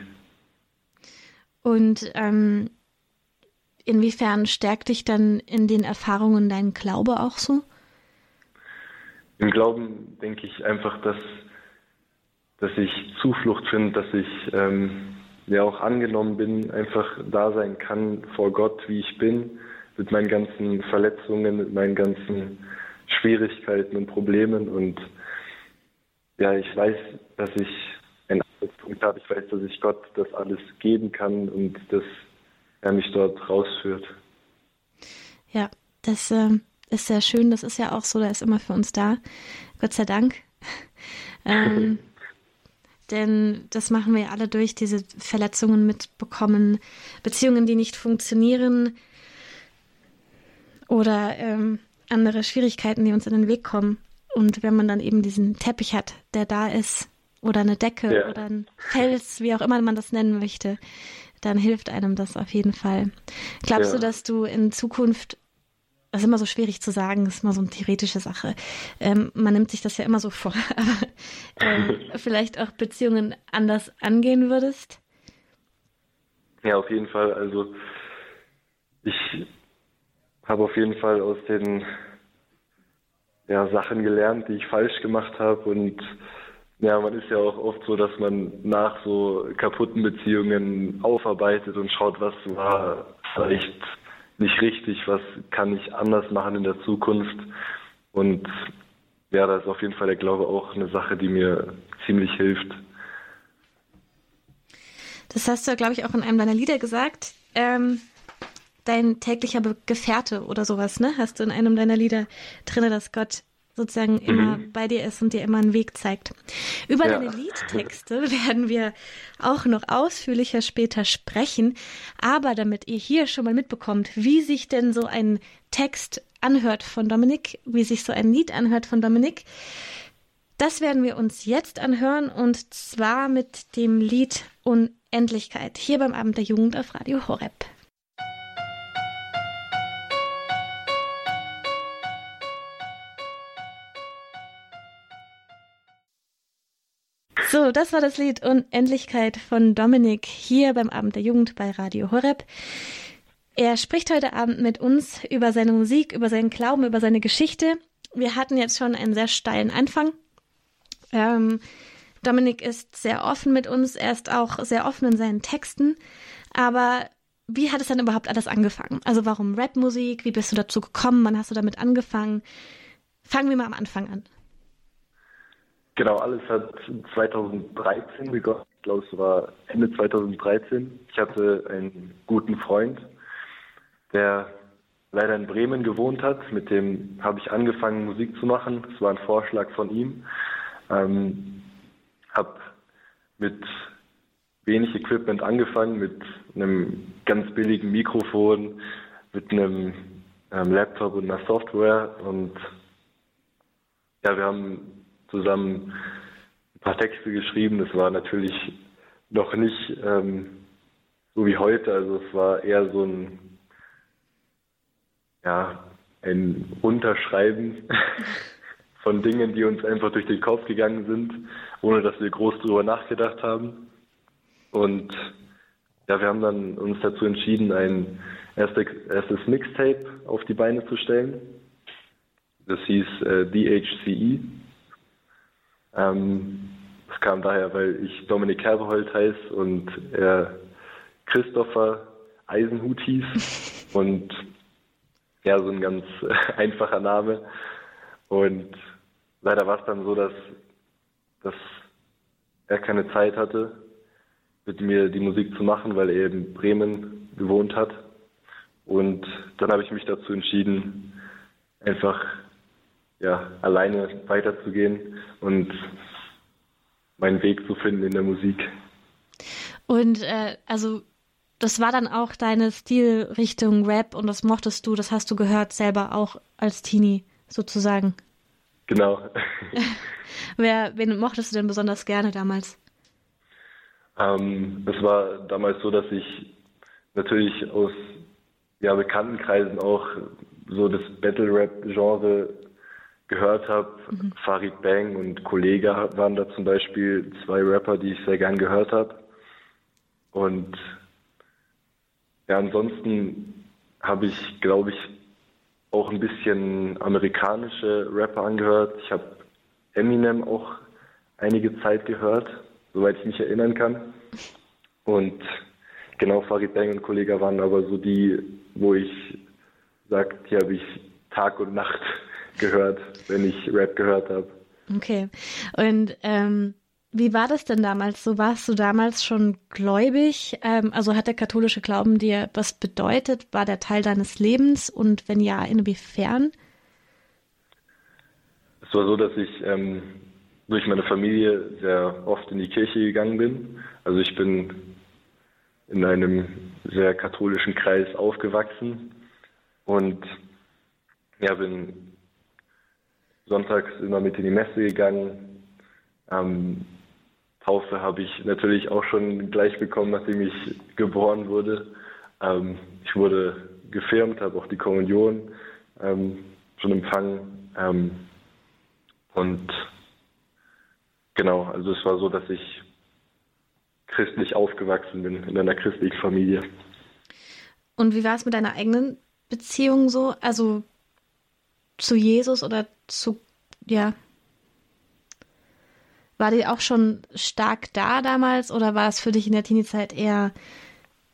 Und ähm, inwiefern stärkt dich dann in den Erfahrungen dein Glaube auch so? Im Glauben denke ich einfach, dass dass ich Zuflucht finde, dass ich ähm, ja auch angenommen bin, einfach da sein kann vor Gott, wie ich bin, mit meinen ganzen Verletzungen, mit meinen ganzen Schwierigkeiten und Problemen. Und ja, ich weiß, dass ich einen Punkt habe. Ich weiß, dass ich Gott das alles geben kann und dass er mich dort rausführt. Ja, das äh, ist sehr schön. Das ist ja auch so, der ist immer für uns da. Gott sei Dank. ähm, denn das machen wir ja alle durch, diese Verletzungen mitbekommen, Beziehungen, die nicht funktionieren oder ähm, andere Schwierigkeiten, die uns in den Weg kommen. Und wenn man dann eben diesen Teppich hat, der da ist, oder eine Decke ja. oder ein Fels, wie auch immer man das nennen möchte, dann hilft einem das auf jeden Fall. Glaubst ja. du, dass du in Zukunft das ist immer so schwierig zu sagen, das ist immer so eine theoretische Sache. Ähm, man nimmt sich das ja immer so vor, aber ähm, vielleicht auch Beziehungen anders angehen würdest? Ja, auf jeden Fall. Also ich habe auf jeden Fall aus den ja, Sachen gelernt, die ich falsch gemacht habe und ja, man ist ja auch oft so, dass man nach so kaputten Beziehungen aufarbeitet und schaut, was war vielleicht nicht richtig, was kann ich anders machen in der Zukunft. Und ja, da ist auf jeden Fall der Glaube auch eine Sache, die mir ziemlich hilft. Das hast du, glaube ich, auch in einem deiner Lieder gesagt. Ähm, dein täglicher Gefährte oder sowas, ne? Hast du in einem deiner Lieder drin, dass Gott sozusagen mhm. immer bei dir ist und dir immer einen Weg zeigt. Über ja. deine Liedtexte werden wir auch noch ausführlicher später sprechen, aber damit ihr hier schon mal mitbekommt, wie sich denn so ein Text anhört von Dominik, wie sich so ein Lied anhört von Dominik, das werden wir uns jetzt anhören und zwar mit dem Lied Unendlichkeit hier beim Abend der Jugend auf Radio Horeb. So, das war das Lied Unendlichkeit von Dominik hier beim Abend der Jugend bei Radio Horeb. Er spricht heute Abend mit uns über seine Musik, über seinen Glauben, über seine Geschichte. Wir hatten jetzt schon einen sehr steilen Anfang. Ähm, Dominik ist sehr offen mit uns, er ist auch sehr offen in seinen Texten. Aber wie hat es dann überhaupt alles angefangen? Also warum Rapmusik? Wie bist du dazu gekommen? Wann hast du damit angefangen? Fangen wir mal am Anfang an. Genau, alles hat 2013 begonnen. Ich glaube, es war Ende 2013. Ich hatte einen guten Freund, der leider in Bremen gewohnt hat. Mit dem habe ich angefangen, Musik zu machen. Es war ein Vorschlag von ihm. Ähm, habe mit wenig Equipment angefangen, mit einem ganz billigen Mikrofon, mit einem ähm, Laptop und einer Software. Und ja, wir haben zusammen ein paar Texte geschrieben. Das war natürlich noch nicht ähm, so wie heute. Also es war eher so ein, ja, ein Unterschreiben von Dingen, die uns einfach durch den Kopf gegangen sind, ohne dass wir groß drüber nachgedacht haben. Und ja, wir haben dann uns dazu entschieden, ein erstes, erstes Mixtape auf die Beine zu stellen. Das hieß äh, DHCE, ähm, das kam daher, weil ich Dominik Herbehold heiße und er Christopher Eisenhut hieß und ja, so ein ganz einfacher Name. Und leider war es dann so, dass, dass er keine Zeit hatte, mit mir die Musik zu machen, weil er in Bremen gewohnt hat. Und dann habe ich mich dazu entschieden, einfach ja, alleine weiterzugehen und meinen Weg zu finden in der Musik. Und äh, also das war dann auch deine Stilrichtung Rap und das mochtest du, das hast du gehört selber auch als Teenie sozusagen. Genau. Wer, wen mochtest du denn besonders gerne damals? Ähm, es war damals so, dass ich natürlich aus ja, Bekanntenkreisen auch so das Battle-Rap-Genre gehört habe. Mhm. Farid Bang und Kollege waren da zum Beispiel zwei Rapper, die ich sehr gern gehört habe. Und ja, ansonsten habe ich, glaube ich, auch ein bisschen amerikanische Rapper angehört. Ich habe Eminem auch einige Zeit gehört, soweit ich mich erinnern kann. Und genau, Farid Bang und Kollega waren aber so die, wo ich sagt, die habe ich Tag und Nacht gehört, wenn ich Rap gehört habe. Okay. Und ähm, wie war das denn damals? So warst du damals schon gläubig? Ähm, also hat der katholische Glauben dir was bedeutet? War der Teil deines Lebens? Und wenn ja, inwiefern? Es war so, dass ich ähm, durch meine Familie sehr oft in die Kirche gegangen bin. Also ich bin in einem sehr katholischen Kreis aufgewachsen und ja, bin sonntags immer mit in die Messe gegangen. Ähm, Taufe habe ich natürlich auch schon gleich bekommen, nachdem ich geboren wurde. Ähm, ich wurde gefirmt, habe auch die Kommunion ähm, schon empfangen. Ähm, und genau, also es war so, dass ich christlich aufgewachsen bin, in einer christlichen Familie. Und wie war es mit deiner eigenen Beziehung so? Also zu Jesus oder zu, ja. War die auch schon stark da damals oder war es für dich in der Teenie-Zeit eher,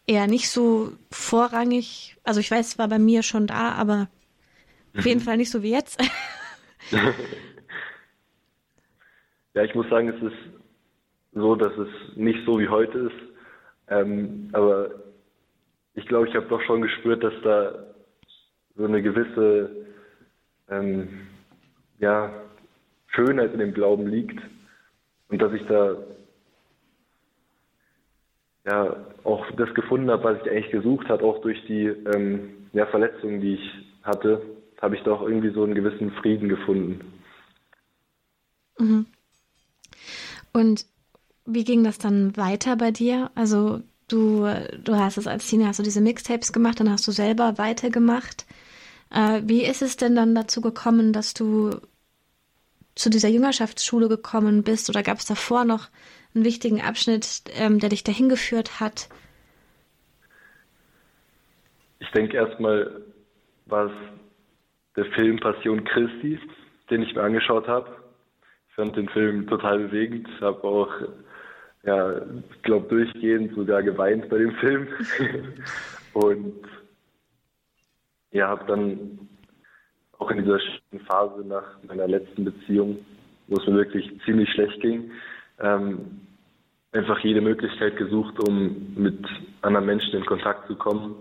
eher nicht so vorrangig? Also ich weiß, es war bei mir schon da, aber auf jeden Fall nicht so wie jetzt. ja, ich muss sagen, es ist so, dass es nicht so wie heute ist. Ähm, aber ich glaube, ich habe doch schon gespürt, dass da so eine gewisse ähm, ja, Schönheit in dem Glauben liegt und dass ich da ja auch das gefunden habe, was ich eigentlich gesucht habe, auch durch die ähm, ja, Verletzungen, die ich hatte, habe ich doch irgendwie so einen gewissen Frieden gefunden. Mhm. Und wie ging das dann weiter bei dir? Also du, du hast es als Teenie, hast du diese Mixtapes gemacht, dann hast du selber weitergemacht. Äh, wie ist es denn dann dazu gekommen, dass du zu dieser Jüngerschaftsschule gekommen bist? Oder gab es davor noch einen wichtigen Abschnitt, ähm, der dich dahin geführt hat? Ich denke erstmal war es der Film Passion Christi, den ich mir angeschaut habe. Ich fand den Film total bewegend, habe auch ja, ich glaube, durchgehend sogar geweint bei dem Film. und ja, habe dann auch in dieser Phase nach meiner letzten Beziehung, wo es mir wirklich ziemlich schlecht ging, ähm, einfach jede Möglichkeit gesucht, um mit anderen Menschen in Kontakt zu kommen,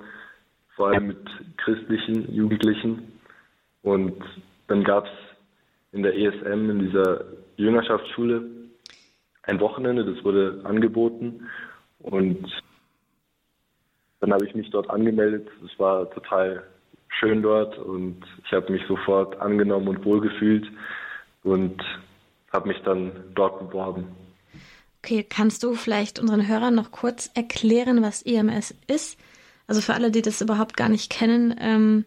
vor allem mit christlichen Jugendlichen. Und dann gab es in der ESM, in dieser Jüngerschaftsschule, ein Wochenende, das wurde angeboten und dann habe ich mich dort angemeldet. Es war total schön dort und ich habe mich sofort angenommen und wohlgefühlt und habe mich dann dort beworben. Okay, kannst du vielleicht unseren Hörern noch kurz erklären, was EMS ist? Also für alle, die das überhaupt gar nicht kennen, ähm,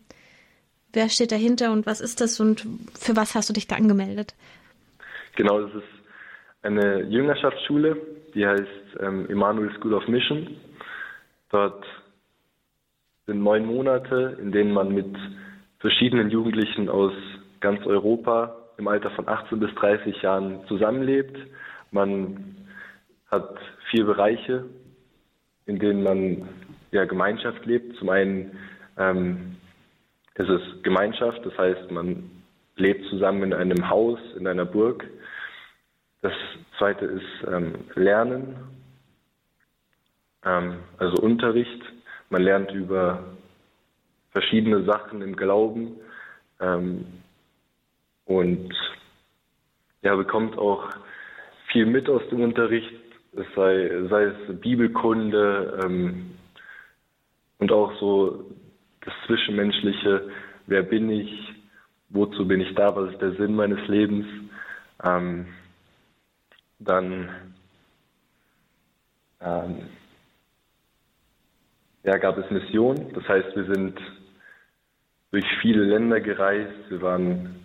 wer steht dahinter und was ist das und für was hast du dich da angemeldet? Genau, das ist eine Jüngerschaftsschule, die heißt ähm, Emmanuel School of Mission. Dort sind neun Monate, in denen man mit verschiedenen Jugendlichen aus ganz Europa im Alter von 18 bis 30 Jahren zusammenlebt. Man hat vier Bereiche, in denen man ja, Gemeinschaft lebt. Zum einen ähm, ist es Gemeinschaft, das heißt, man lebt zusammen in einem Haus, in einer Burg. Das zweite ist ähm, Lernen, ähm, also Unterricht. Man lernt über verschiedene Sachen im Glauben ähm, und ja, bekommt auch viel mit aus dem Unterricht, es sei, sei es Bibelkunde ähm, und auch so das Zwischenmenschliche, wer bin ich, wozu bin ich da, was ist der Sinn meines Lebens. Ähm, dann ähm, ja, gab es Mission. Das heißt, wir sind durch viele Länder gereist. Wir waren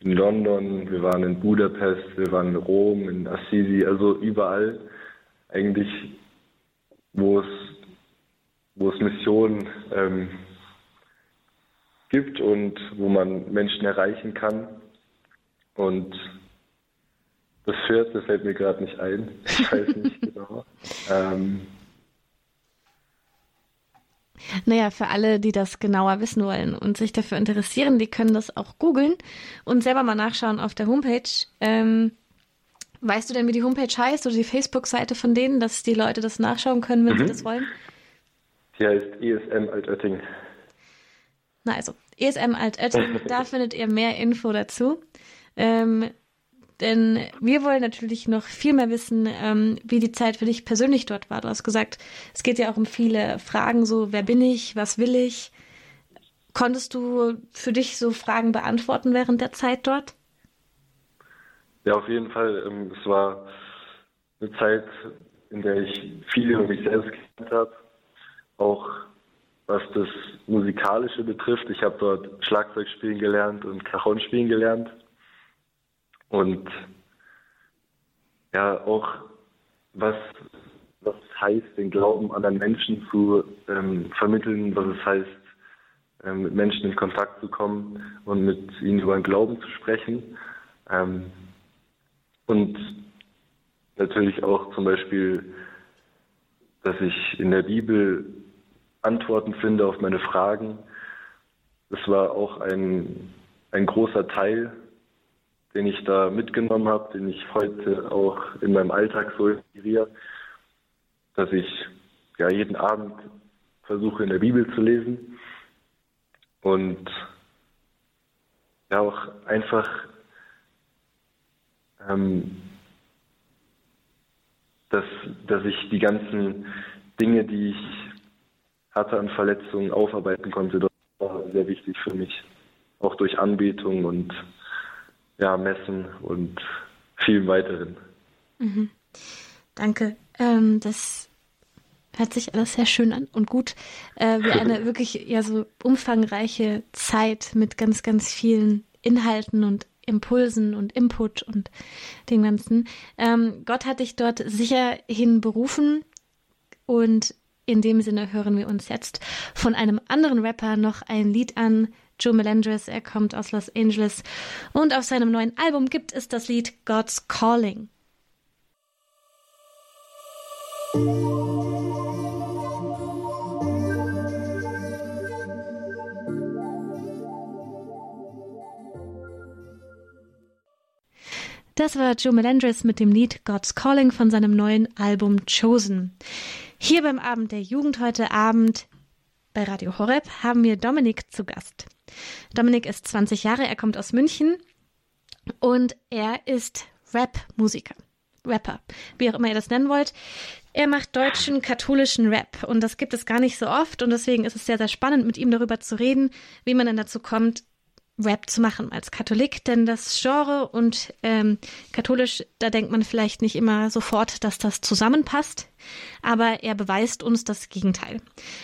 in London, wir waren in Budapest, wir waren in Rom, in Assisi, also überall eigentlich, wo es, wo es Missionen ähm, gibt und wo man Menschen erreichen kann. Und das vierte fällt mir gerade nicht ein. Ich weiß nicht genau. Ähm, naja, für alle, die das genauer wissen wollen und sich dafür interessieren, die können das auch googeln und selber mal nachschauen auf der Homepage. Ähm, weißt du denn, wie die Homepage heißt oder die Facebook-Seite von denen, dass die Leute das nachschauen können, wenn mhm. sie das wollen? Die heißt ESM Altötting. Na also, ESM Altötting, da findet ihr mehr Info dazu. Ähm, denn wir wollen natürlich noch viel mehr wissen, ähm, wie die Zeit für dich persönlich dort war. Du hast gesagt, es geht ja auch um viele Fragen, so wer bin ich, was will ich. Konntest du für dich so Fragen beantworten während der Zeit dort? Ja, auf jeden Fall. Ähm, es war eine Zeit, in der ich viel über mich selbst gelernt habe. Auch was das Musikalische betrifft. Ich habe dort Schlagzeug spielen gelernt und Cajon spielen gelernt. Und ja, auch was, was heißt, den Glauben anderen Menschen zu ähm, vermitteln, was es heißt, ähm, mit Menschen in Kontakt zu kommen und mit ihnen über den Glauben zu sprechen. Ähm, und natürlich auch zum Beispiel, dass ich in der Bibel Antworten finde auf meine Fragen. Das war auch ein, ein großer Teil den ich da mitgenommen habe, den ich heute auch in meinem Alltag so integriere, dass ich ja jeden Abend versuche in der Bibel zu lesen und ja auch einfach ähm, dass, dass ich die ganzen Dinge, die ich hatte an Verletzungen, aufarbeiten konnte. Das war sehr wichtig für mich, auch durch Anbetung und ja, Messen und viel weiteren. Mhm. Danke. Ähm, das hört sich alles sehr schön an und gut. Äh, wie eine wirklich ja so umfangreiche Zeit mit ganz, ganz vielen Inhalten und Impulsen und Input und dem Ganzen. Ähm, Gott hat dich dort sicherhin berufen und in dem Sinne hören wir uns jetzt von einem anderen Rapper noch ein Lied an, Joe Melendres, er kommt aus Los Angeles und auf seinem neuen Album gibt es das Lied God's Calling. Das war Joe Melendres mit dem Lied God's Calling von seinem neuen Album Chosen. Hier beim Abend der Jugend heute Abend bei Radio Horeb haben wir Dominik zu Gast. Dominik ist 20 Jahre, er kommt aus München und er ist Rap-Musiker. Rapper, wie auch immer ihr das nennen wollt. Er macht deutschen katholischen Rap und das gibt es gar nicht so oft und deswegen ist es sehr, sehr spannend, mit ihm darüber zu reden, wie man dann dazu kommt, Rap zu machen als Katholik, denn das Genre und ähm, katholisch, da denkt man vielleicht nicht immer sofort, dass das zusammenpasst, aber er beweist uns das Gegenteil.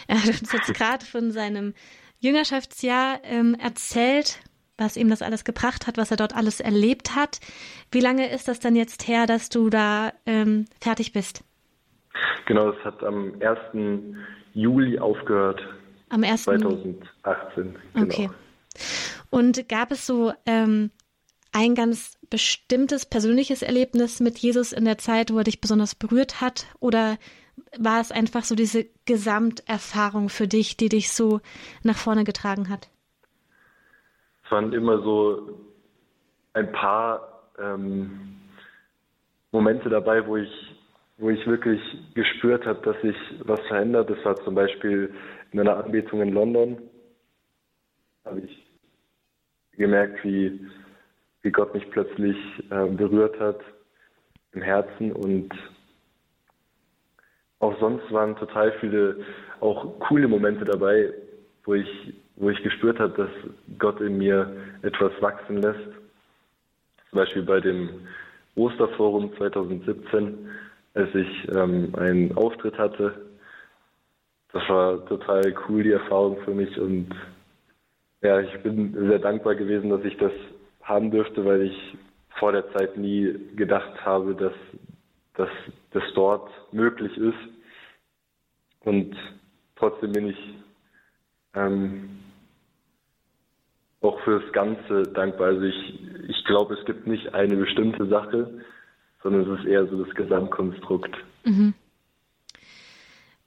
Er hat uns jetzt gerade von seinem Jüngerschaftsjahr ähm, erzählt, was ihm das alles gebracht hat, was er dort alles erlebt hat. Wie lange ist das dann jetzt her, dass du da ähm, fertig bist? Genau, es hat am 1. Juli aufgehört. Am 1. 2018. Genau. Okay. Und gab es so ähm, ein ganz bestimmtes persönliches Erlebnis mit Jesus in der Zeit, wo er dich besonders berührt hat? Oder war es einfach so diese Gesamterfahrung für dich, die dich so nach vorne getragen hat? Es waren immer so ein paar ähm, Momente dabei, wo ich, wo ich wirklich gespürt habe, dass sich was verändert. Das war zum Beispiel in einer Anbetung in London. Habe ich gemerkt, wie, wie Gott mich plötzlich äh, berührt hat im Herzen und auch sonst waren total viele auch coole Momente dabei, wo ich, wo ich gespürt habe, dass Gott in mir etwas wachsen lässt. Zum Beispiel bei dem Osterforum 2017, als ich ähm, einen Auftritt hatte. Das war total cool, die Erfahrung für mich. Und ja, ich bin sehr dankbar gewesen, dass ich das haben dürfte, weil ich vor der Zeit nie gedacht habe, dass, dass das dort möglich ist. Und trotzdem bin ich ähm, auch fürs Ganze dankbar. Also ich, ich glaube, es gibt nicht eine bestimmte Sache, sondern es ist eher so das Gesamtkonstrukt. Mhm.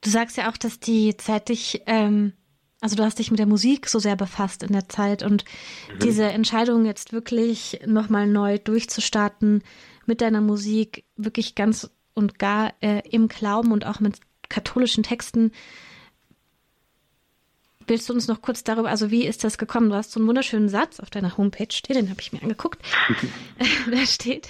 Du sagst ja auch, dass die Zeit dich, ähm, also du hast dich mit der Musik so sehr befasst in der Zeit und mhm. diese Entscheidung jetzt wirklich nochmal neu durchzustarten mit deiner Musik, wirklich ganz und gar äh, im Glauben und auch mit katholischen Texten, Willst du uns noch kurz darüber, also wie ist das gekommen? Du hast so einen wunderschönen Satz auf deiner Homepage stehen, den habe ich mir angeguckt. da steht,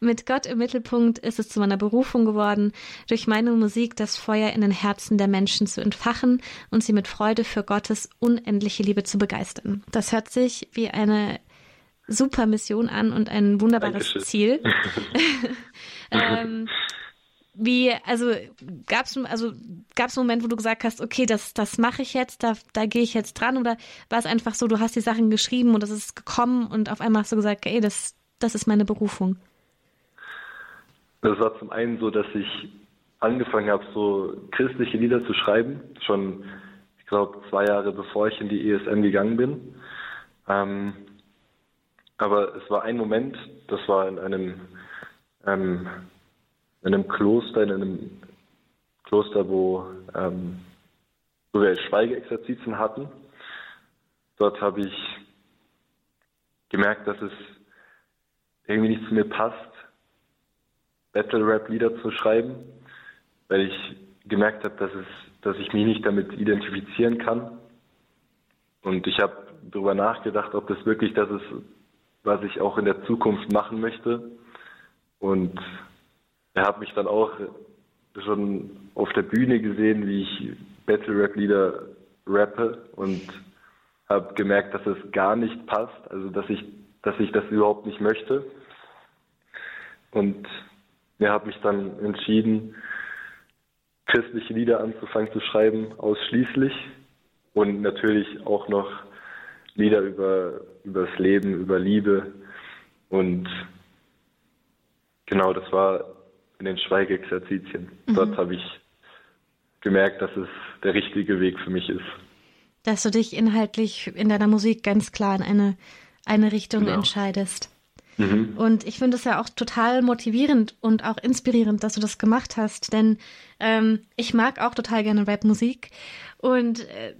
mit Gott im Mittelpunkt ist es zu meiner Berufung geworden, durch meine Musik das Feuer in den Herzen der Menschen zu entfachen und sie mit Freude für Gottes unendliche Liebe zu begeistern. Das hört sich wie eine super Mission an und ein wunderbares Dankeschön. Ziel. ähm, wie, also gab es also gab's einen Moment, wo du gesagt hast, okay, das, das mache ich jetzt, da, da gehe ich jetzt dran, oder war es einfach so, du hast die Sachen geschrieben und es ist gekommen und auf einmal hast du gesagt, ey, das, das ist meine Berufung? Das war zum einen so, dass ich angefangen habe, so christliche Lieder zu schreiben, schon, ich glaube, zwei Jahre bevor ich in die ESM gegangen bin. Ähm, aber es war ein Moment, das war in einem ähm, in einem Kloster, in einem Kloster, wo, ähm, wo wir Schweigeexerzitien hatten. Dort habe ich gemerkt, dass es irgendwie nicht zu mir passt, Battle-Rap-Lieder zu schreiben, weil ich gemerkt habe, dass, es, dass ich mich nicht damit identifizieren kann. Und ich habe darüber nachgedacht, ob das wirklich das ist, was ich auch in der Zukunft machen möchte. Und er hat mich dann auch schon auf der Bühne gesehen, wie ich Battle-Rap-Lieder rappe und habe gemerkt, dass es gar nicht passt, also dass ich, dass ich das überhaupt nicht möchte. Und ja, habe mich dann entschieden, christliche Lieder anzufangen zu schreiben, ausschließlich. Und natürlich auch noch Lieder über, über das Leben, über Liebe. Und genau, das war in den Schweigeexerzitien. Mhm. Dort habe ich gemerkt, dass es der richtige Weg für mich ist. Dass du dich inhaltlich in deiner Musik ganz klar in eine, eine Richtung genau. entscheidest. Mhm. Und ich finde es ja auch total motivierend und auch inspirierend, dass du das gemacht hast, denn ähm, ich mag auch total gerne Rapmusik und äh,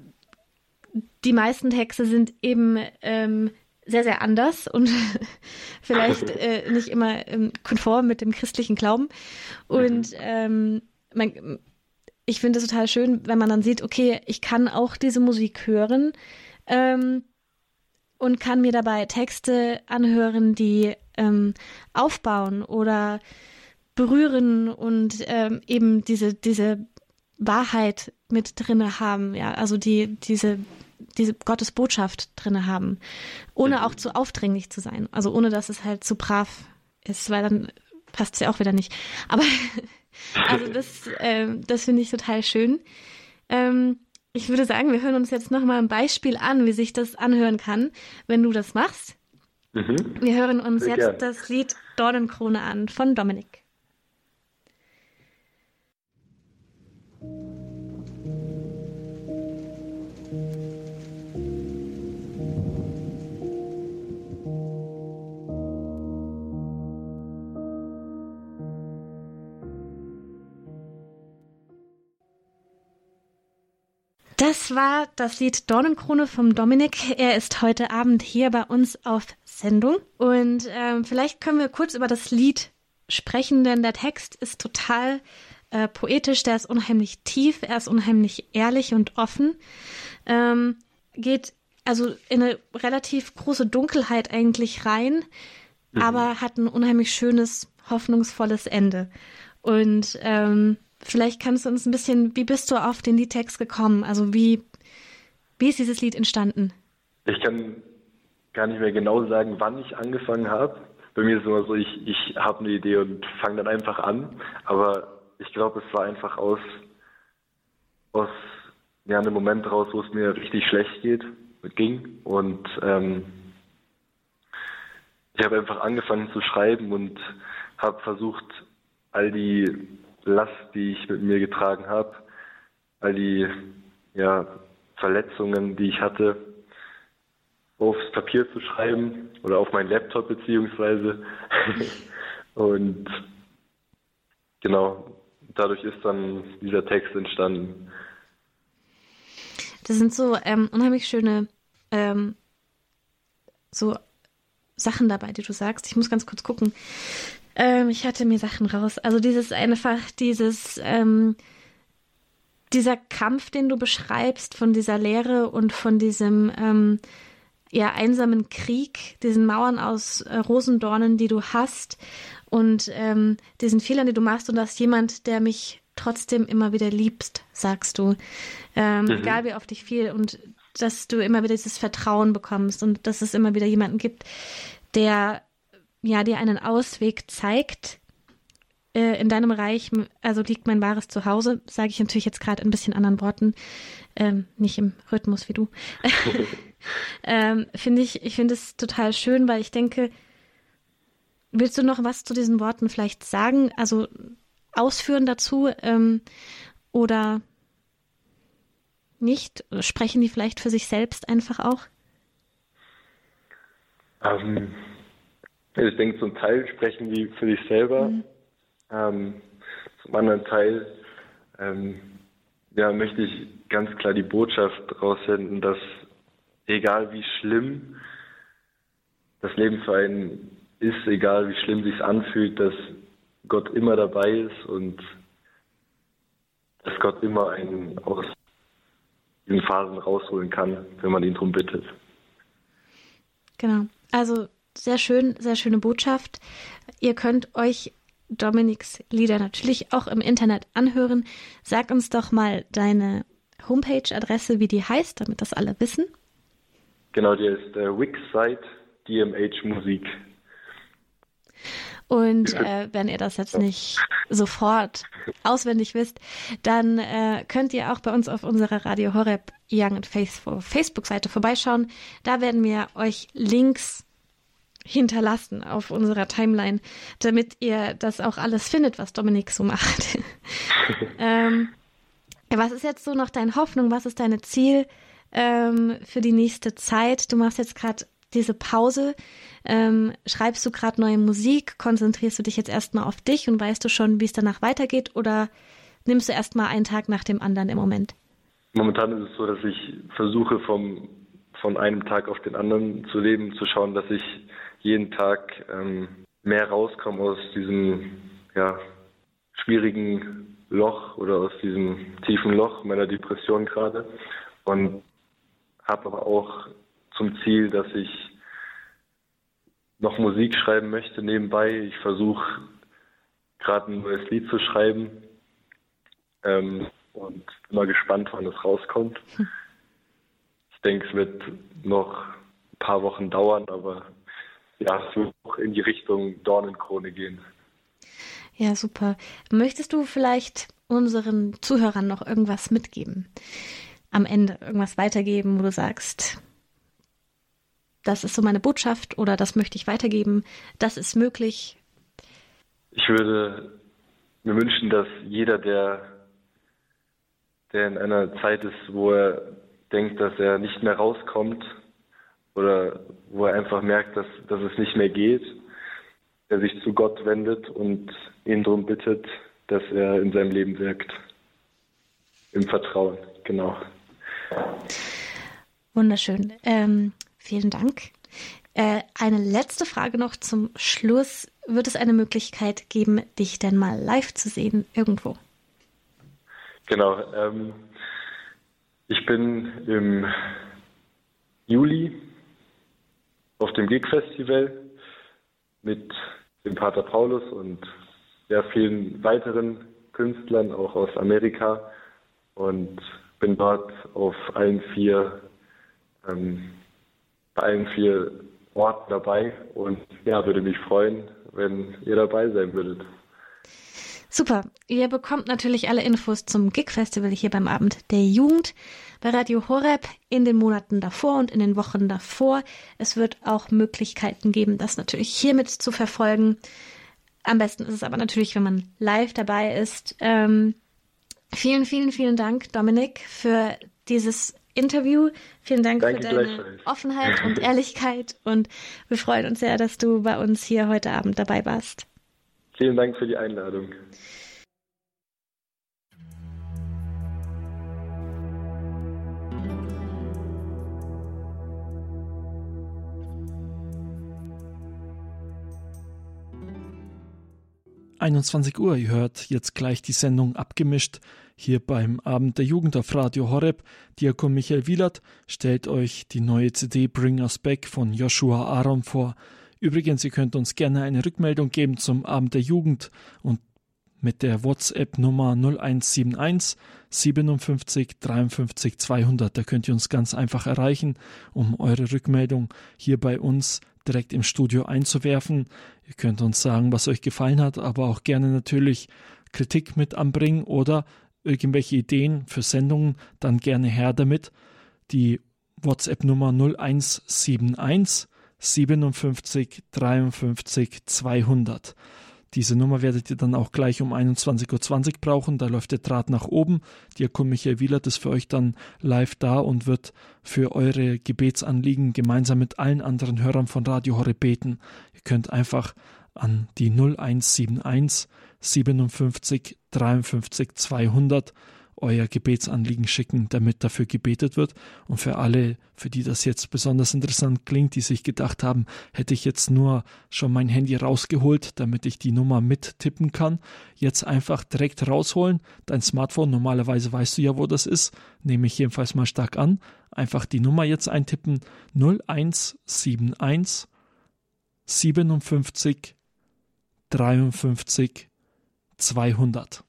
die meisten Texte sind eben ähm, sehr, sehr anders und vielleicht äh, nicht immer ähm, konform mit dem christlichen Glauben. Und mhm. ähm, man, ich finde es total schön, wenn man dann sieht, okay, ich kann auch diese Musik hören ähm, und kann mir dabei Texte anhören, die ähm, aufbauen oder berühren und ähm, eben diese, diese Wahrheit mit drinne haben, ja, also die, diese diese Gottes Botschaft drin haben, ohne auch zu aufdringlich zu sein. Also ohne, dass es halt zu brav ist, weil dann passt es ja auch wieder nicht. Aber also das, äh, das finde ich total schön. Ähm, ich würde sagen, wir hören uns jetzt nochmal ein Beispiel an, wie sich das anhören kann, wenn du das machst. Mhm. Wir hören uns Sehr jetzt gern. das Lied Dornenkrone an von Dominik. Das war das Lied Dornenkrone vom Dominik. Er ist heute Abend hier bei uns auf Sendung. Und ähm, vielleicht können wir kurz über das Lied sprechen, denn der Text ist total äh, poetisch, der ist unheimlich tief, er ist unheimlich ehrlich und offen. Ähm, geht also in eine relativ große Dunkelheit eigentlich rein, mhm. aber hat ein unheimlich schönes, hoffnungsvolles Ende. Und ähm, Vielleicht kannst du uns ein bisschen, wie bist du auf den Liedtext gekommen? Also wie, wie ist dieses Lied entstanden? Ich kann gar nicht mehr genau sagen, wann ich angefangen habe. Bei mir ist es immer so, ich, ich habe eine Idee und fange dann einfach an. Aber ich glaube, es war einfach aus, aus ja, einem Moment raus, wo es mir richtig schlecht geht, ging. Und ähm, ich habe einfach angefangen zu schreiben und habe versucht, all die Last, die ich mit mir getragen habe, all die ja, Verletzungen, die ich hatte, aufs Papier zu schreiben oder auf meinen Laptop beziehungsweise. und genau, dadurch ist dann dieser Text entstanden. Das sind so ähm, unheimlich schöne ähm, so Sachen dabei, die du sagst. Ich muss ganz kurz gucken. Ähm, ich hatte mir Sachen raus. Also dieses einfach, dieses, ähm, dieser Kampf, den du beschreibst von dieser Lehre und von diesem ähm, ja, einsamen Krieg, diesen Mauern aus äh, Rosendornen, die du hast und ähm, diesen Fehlern, die du machst und dass jemand, der mich trotzdem immer wieder liebst, sagst du. Ähm, mhm. Egal wie oft ich viel und dass du immer wieder dieses Vertrauen bekommst und dass es immer wieder jemanden gibt, der ja dir einen Ausweg zeigt. Äh, in deinem Reich, also liegt mein wahres Zuhause, sage ich natürlich jetzt gerade ein bisschen anderen Worten, ähm, nicht im Rhythmus wie du. ähm, finde ich, ich finde es total schön, weil ich denke, willst du noch was zu diesen Worten vielleicht sagen? Also ausführen dazu ähm, oder nicht? Sprechen die vielleicht für sich selbst einfach auch? Ähm, ich denke, zum Teil sprechen die für sich selber. Mhm. Ähm, zum anderen Teil ähm, ja, möchte ich ganz klar die Botschaft raussenden, dass egal wie schlimm das Leben für einen ist, egal wie schlimm sich anfühlt, dass Gott immer dabei ist und dass Gott immer einen aus diesen Phasen rausholen kann, wenn man ihn darum bittet. Genau. Also sehr schön, sehr schöne Botschaft. Ihr könnt euch Dominiks Lieder natürlich auch im Internet anhören. Sag uns doch mal deine Homepage-Adresse, wie die heißt, damit das alle wissen. Genau, die ist der Wix-Site DMH Musik. Und äh, wenn ihr das jetzt nicht sofort auswendig wisst, dann äh, könnt ihr auch bei uns auf unserer Radio Horeb Young and Faithful Facebook-Seite vorbeischauen. Da werden wir euch Links hinterlassen auf unserer Timeline, damit ihr das auch alles findet, was Dominik so macht. ähm, was ist jetzt so noch deine Hoffnung? Was ist dein Ziel ähm, für die nächste Zeit? Du machst jetzt gerade diese Pause. Ähm, schreibst du gerade neue Musik? Konzentrierst du dich jetzt erstmal auf dich und weißt du schon, wie es danach weitergeht? Oder nimmst du erstmal einen Tag nach dem anderen im Moment? Momentan ist es so, dass ich versuche, vom, von einem Tag auf den anderen zu leben, zu schauen, dass ich jeden Tag ähm, mehr rauskomme aus diesem ja, schwierigen Loch oder aus diesem tiefen Loch meiner Depression gerade. Und habe aber auch zum Ziel, dass ich noch Musik schreiben möchte nebenbei. Ich versuche gerade ein neues Lied zu schreiben ähm, und bin mal gespannt, wann es rauskommt. Ich denke, es wird noch ein paar Wochen dauern, aber ja, es wird auch in die Richtung Dornenkrone gehen. Ja, super. Möchtest du vielleicht unseren Zuhörern noch irgendwas mitgeben? Am Ende irgendwas weitergeben, wo du sagst, das ist so meine Botschaft oder das möchte ich weitergeben, das ist möglich? Ich würde mir wünschen, dass jeder, der, der in einer Zeit ist, wo er denkt, dass er nicht mehr rauskommt oder wo er einfach merkt, dass, dass es nicht mehr geht, der sich zu Gott wendet und ihn darum bittet, dass er in seinem Leben wirkt. Im Vertrauen, genau. Wunderschön. Ähm, Vielen Dank. Äh, eine letzte Frage noch zum Schluss. Wird es eine Möglichkeit geben, dich denn mal live zu sehen irgendwo? Genau. Ähm, ich bin im Juli auf dem Gig Festival mit dem Pater Paulus und sehr vielen weiteren Künstlern, auch aus Amerika. Und bin dort auf allen vier ähm, bei allen vier Orten dabei und ja, würde mich freuen, wenn ihr dabei sein würdet. Super. Ihr bekommt natürlich alle Infos zum Gig Festival hier beim Abend der Jugend bei Radio Horeb in den Monaten davor und in den Wochen davor. Es wird auch Möglichkeiten geben, das natürlich hiermit zu verfolgen. Am besten ist es aber natürlich, wenn man live dabei ist. Ähm, vielen, vielen, vielen Dank, Dominik, für dieses Interview. Vielen Dank Danke für deine Offenheit und Ehrlichkeit und wir freuen uns sehr, dass du bei uns hier heute Abend dabei warst. Vielen Dank für die Einladung. 21 Uhr. Ihr hört jetzt gleich die Sendung abgemischt hier beim Abend der Jugend auf Radio Horeb. Diakon Michael Wielert stellt euch die neue CD Bring Us Back von Joshua Aaron vor. Übrigens, ihr könnt uns gerne eine Rückmeldung geben zum Abend der Jugend und mit der WhatsApp-Nummer 0171 57 53 200. Da könnt ihr uns ganz einfach erreichen, um eure Rückmeldung hier bei uns direkt im Studio einzuwerfen. Ihr könnt uns sagen, was euch gefallen hat, aber auch gerne natürlich Kritik mit anbringen oder irgendwelche Ideen für Sendungen, dann gerne her damit. Die WhatsApp-Nummer 0171 57 53 200. Diese Nummer werdet ihr dann auch gleich um 21.20 Uhr brauchen. Da läuft der Draht nach oben. Diakon Michael Wielert ist für euch dann live da und wird für eure Gebetsanliegen gemeinsam mit allen anderen Hörern von Radio Horre beten. Ihr könnt einfach an die 0171 57 53 200 euer Gebetsanliegen schicken, damit dafür gebetet wird. Und für alle, für die das jetzt besonders interessant klingt, die sich gedacht haben, hätte ich jetzt nur schon mein Handy rausgeholt, damit ich die Nummer mittippen kann, jetzt einfach direkt rausholen. Dein Smartphone, normalerweise weißt du ja, wo das ist, nehme ich jedenfalls mal stark an. Einfach die Nummer jetzt eintippen 0171 57 53 200.